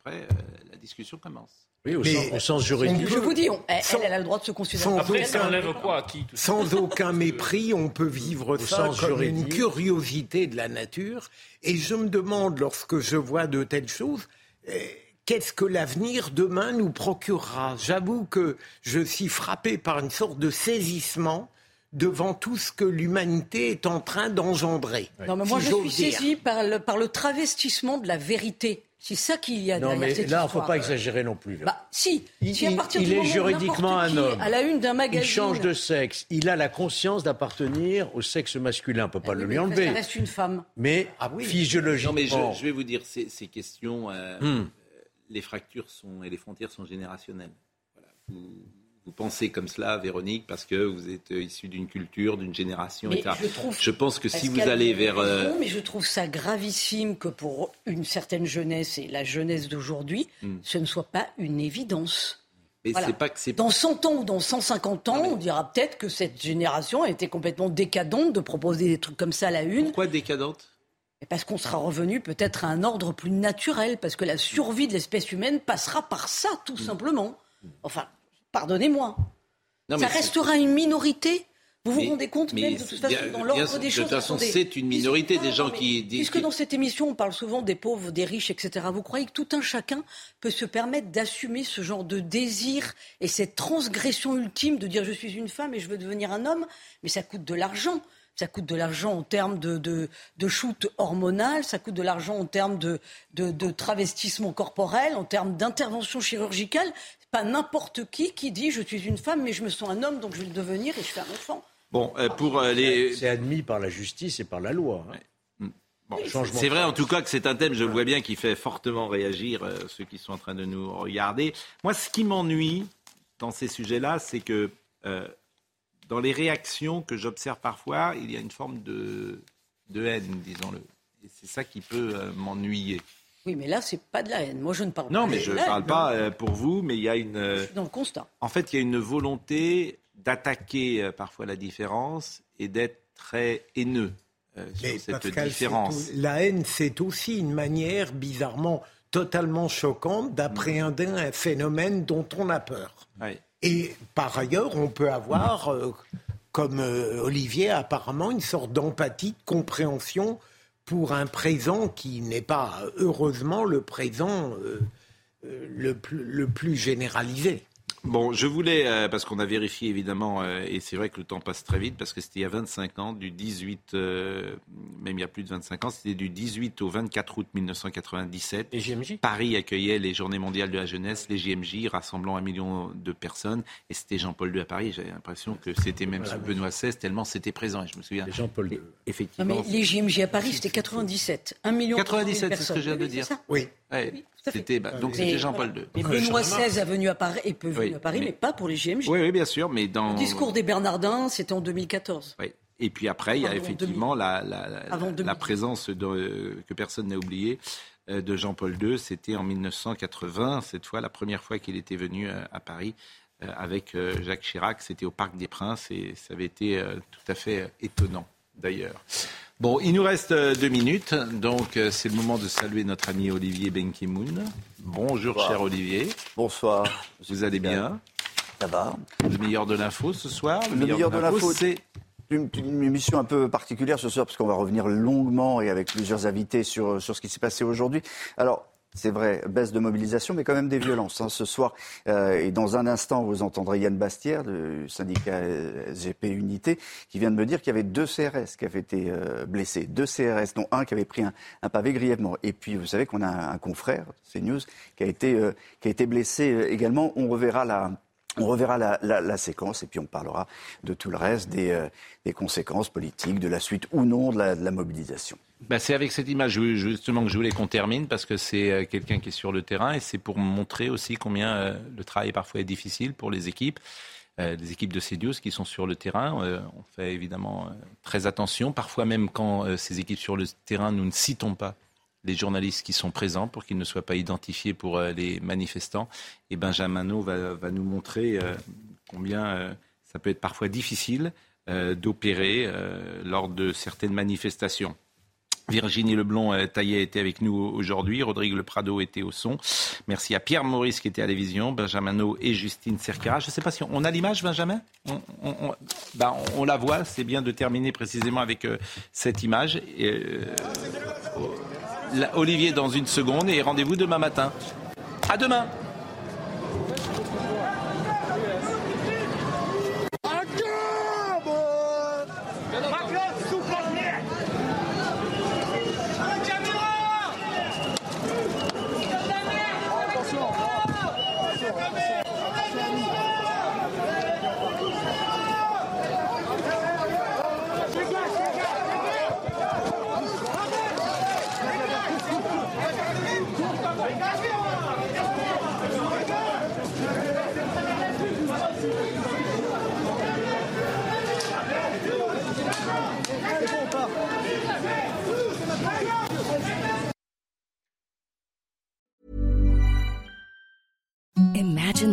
après, la discussion commence. Oui, au, sens, juridique. Je vous dis, elle, elle, a le droit de se considérer. Sans Après, ça enlève quoi qui Sans aucun mépris, on peut vivre ça comme une curiosité de la nature. Et je me demande, lorsque je vois de telles choses, eh, qu'est-ce que l'avenir demain nous procurera? J'avoue que je suis frappé par une sorte de saisissement devant tout ce que l'humanité est en train d'engendrer. Non, mais moi je suis saisi par le, par le travestissement de la vérité. C'est ça qu'il y a non, mais là, il ne faut pas exagérer non plus. Bah, si. Il, est juridiquement un homme. À la une d'un magazine. Il change de sexe. Il a la conscience d'appartenir au sexe masculin. On ne peut pas le lui enlever. Ça reste une femme. Mais ah, oui. physiologiquement. Non, mais je, vais vous dire, ces, ces questions, euh, hmm. Les fractures sont, et les frontières sont générationnelles. Voilà. Vous, vous pensez comme cela, Véronique, parce que vous êtes issu d'une culture, d'une génération, etc. Je, pense que si vous allez vers... Euh, mais je trouve ça gravissime que pour une certaine jeunesse et la jeunesse d'aujourd'hui, hmm. ce ne soit pas une évidence. Mais pas que dans 100 ans ou dans 150 ans, on dira peut-être que cette génération a été complètement décadente de proposer des trucs comme ça à la une. Pourquoi décadente? Parce qu'on sera revenu peut-être à un ordre plus naturel, parce que la survie de l'espèce humaine passera par ça, tout simplement. Enfin, Pardonnez-moi. Ça restera une minorité vous vous rendez compte même de toute façon dans l'ordre des choses De toute façon, c'est une minorité des gens qui disent. Puisque dans cette émission, on parle souvent des pauvres, des riches, etc. Vous croyez que tout un chacun peut se permettre d'assumer ce genre de désir et cette transgression ultime de dire je suis une femme et je veux devenir un homme Mais ça coûte de l'argent. Ça coûte de l'argent en termes de, de, shoot hormonal, ça coûte de l'argent en termes de, de, travestissement corporel, en termes d'intervention chirurgicale pas n'importe qui qui dit je suis une femme mais je me sens un homme donc je vais le devenir et je fais un enfant. Bon, euh, pour euh, les... C'est admis par la justice et par la loi. Hein. Bon, c'est vrai en tout cas que c'est un thème, je le vois bien, qui fait fortement réagir euh, ceux qui sont en train de nous regarder. Moi, ce qui m'ennuie dans ces sujets-là, c'est que dans les réactions que j'observe parfois, il y a une forme de, de haine, disons-le. Et c'est ça qui peut m'ennuyer. Oui, mais là, c'est pas de la haine. Moi, je ne parle pas non, mais je ne parle pas euh, pour vous, mais il y a une. Je suis dans le constat. En fait, il y a une volonté d'attaquer euh, parfois la différence et d'être très haineux euh, sur cette différence. la haine, c'est aussi une manière bizarrement totalement choquante d'appréhender un phénomène dont on a peur. Et par ailleurs, on peut avoir, comme Olivier, apparemment, une sorte d'empathie, de compréhension pour un présent qui n'est pas, heureusement, le présent euh, euh, le, plus, le plus généralisé. Bon, je voulais, euh, parce qu'on a vérifié évidemment, euh, et c'est vrai que le temps passe très vite, parce que c'était il y a 25 ans, du 18, euh, même il y a plus de 25 ans, c'était du 18 au 24 août 1997. Les JMJ Paris accueillait les Journées mondiales de la jeunesse, les JMJ, rassemblant un million de personnes, et c'était Jean-Paul II à Paris. J'avais l'impression que c'était même sous Benoît XVI, tellement c'était présent, et je me souviens. Jean-Paul II. Effectivement. mais les JMJ à Paris, c'était 97. Un million 97, c'est ce que je viens de dire. Oui. C'était, bah, donc c'était Jean-Paul II. Mais Benoît XVI est venu à Paris, et peut venir à Paris, mais... pas pour les GMG. Oui, oui, bien sûr, mais dans le discours des Bernardins, c'était en 2014. Oui. Et puis après, il y a effectivement la, la, la, présence de, que personne n'a oublié euh, de Jean-Paul II. C'était en 1980, cette fois, la première fois qu'il était venu euh, à Paris euh, avec Jacques Chirac. C'était au Parc des Princes et ça avait été tout à fait étonnant, d'ailleurs. Bon, il nous reste euh, deux minutes, donc euh, c'est le moment de saluer notre ami Olivier Benkimoun. Bonjour, cher Olivier. Bonsoir. Vous allez bien Ça va. Le meilleur de l'info ce soir Le, meilleur, de l'info, c'est une, émission un peu particulière ce soir parce qu'on va revenir longuement et avec plusieurs invités sur, sur ce qui s'est passé aujourd'hui. Alors, c'est vrai, baisse de mobilisation, mais quand même des violences. Hein. Ce soir, euh, et dans un instant, vous entendrez Yann Bastière, du syndicat SGP Unité, qui vient de me dire qu'il y avait deux CRS qui avaient été euh, blessés. Deux CRS, dont un qui avait pris un, pavé grièvement. Et puis, vous savez qu'on a un, confrère, c'est News, qui a été, euh, qui a été blessé également. On reverra la, on reverra la, séquence et puis on parlera de tout le reste, des, des conséquences politiques, de la suite ou non de la mobilisation. Bah, c'est avec cette image justement que je voulais qu'on termine parce que c'est euh, quelqu'un qui est sur le terrain et c'est pour montrer aussi combien euh, le travail parfois est difficile pour les équipes. Euh, les équipes de CNews qui sont sur le terrain. on fait évidemment très attention. Parfois même quand ces équipes sur le terrain, nous ne citons pas les journalistes qui sont présents pour qu'ils ne soient pas identifiés pour les manifestants. Et Benjamin va, va nous montrer combien ça peut être parfois difficile d'opérer lors de certaines manifestations. Virginie Leblond-Taillet était avec nous aujourd'hui. Rodrigue Le Prado était au son. Merci à Pierre Maurice qui était à la vision, Benjamin et Justine Cerquera. Je ne sais pas si on, a l'image, Benjamin? Ben, on, la voit. C'est bien de terminer précisément avec euh, cette image. Euh, Olivier dans une seconde et rendez-vous demain matin. À demain.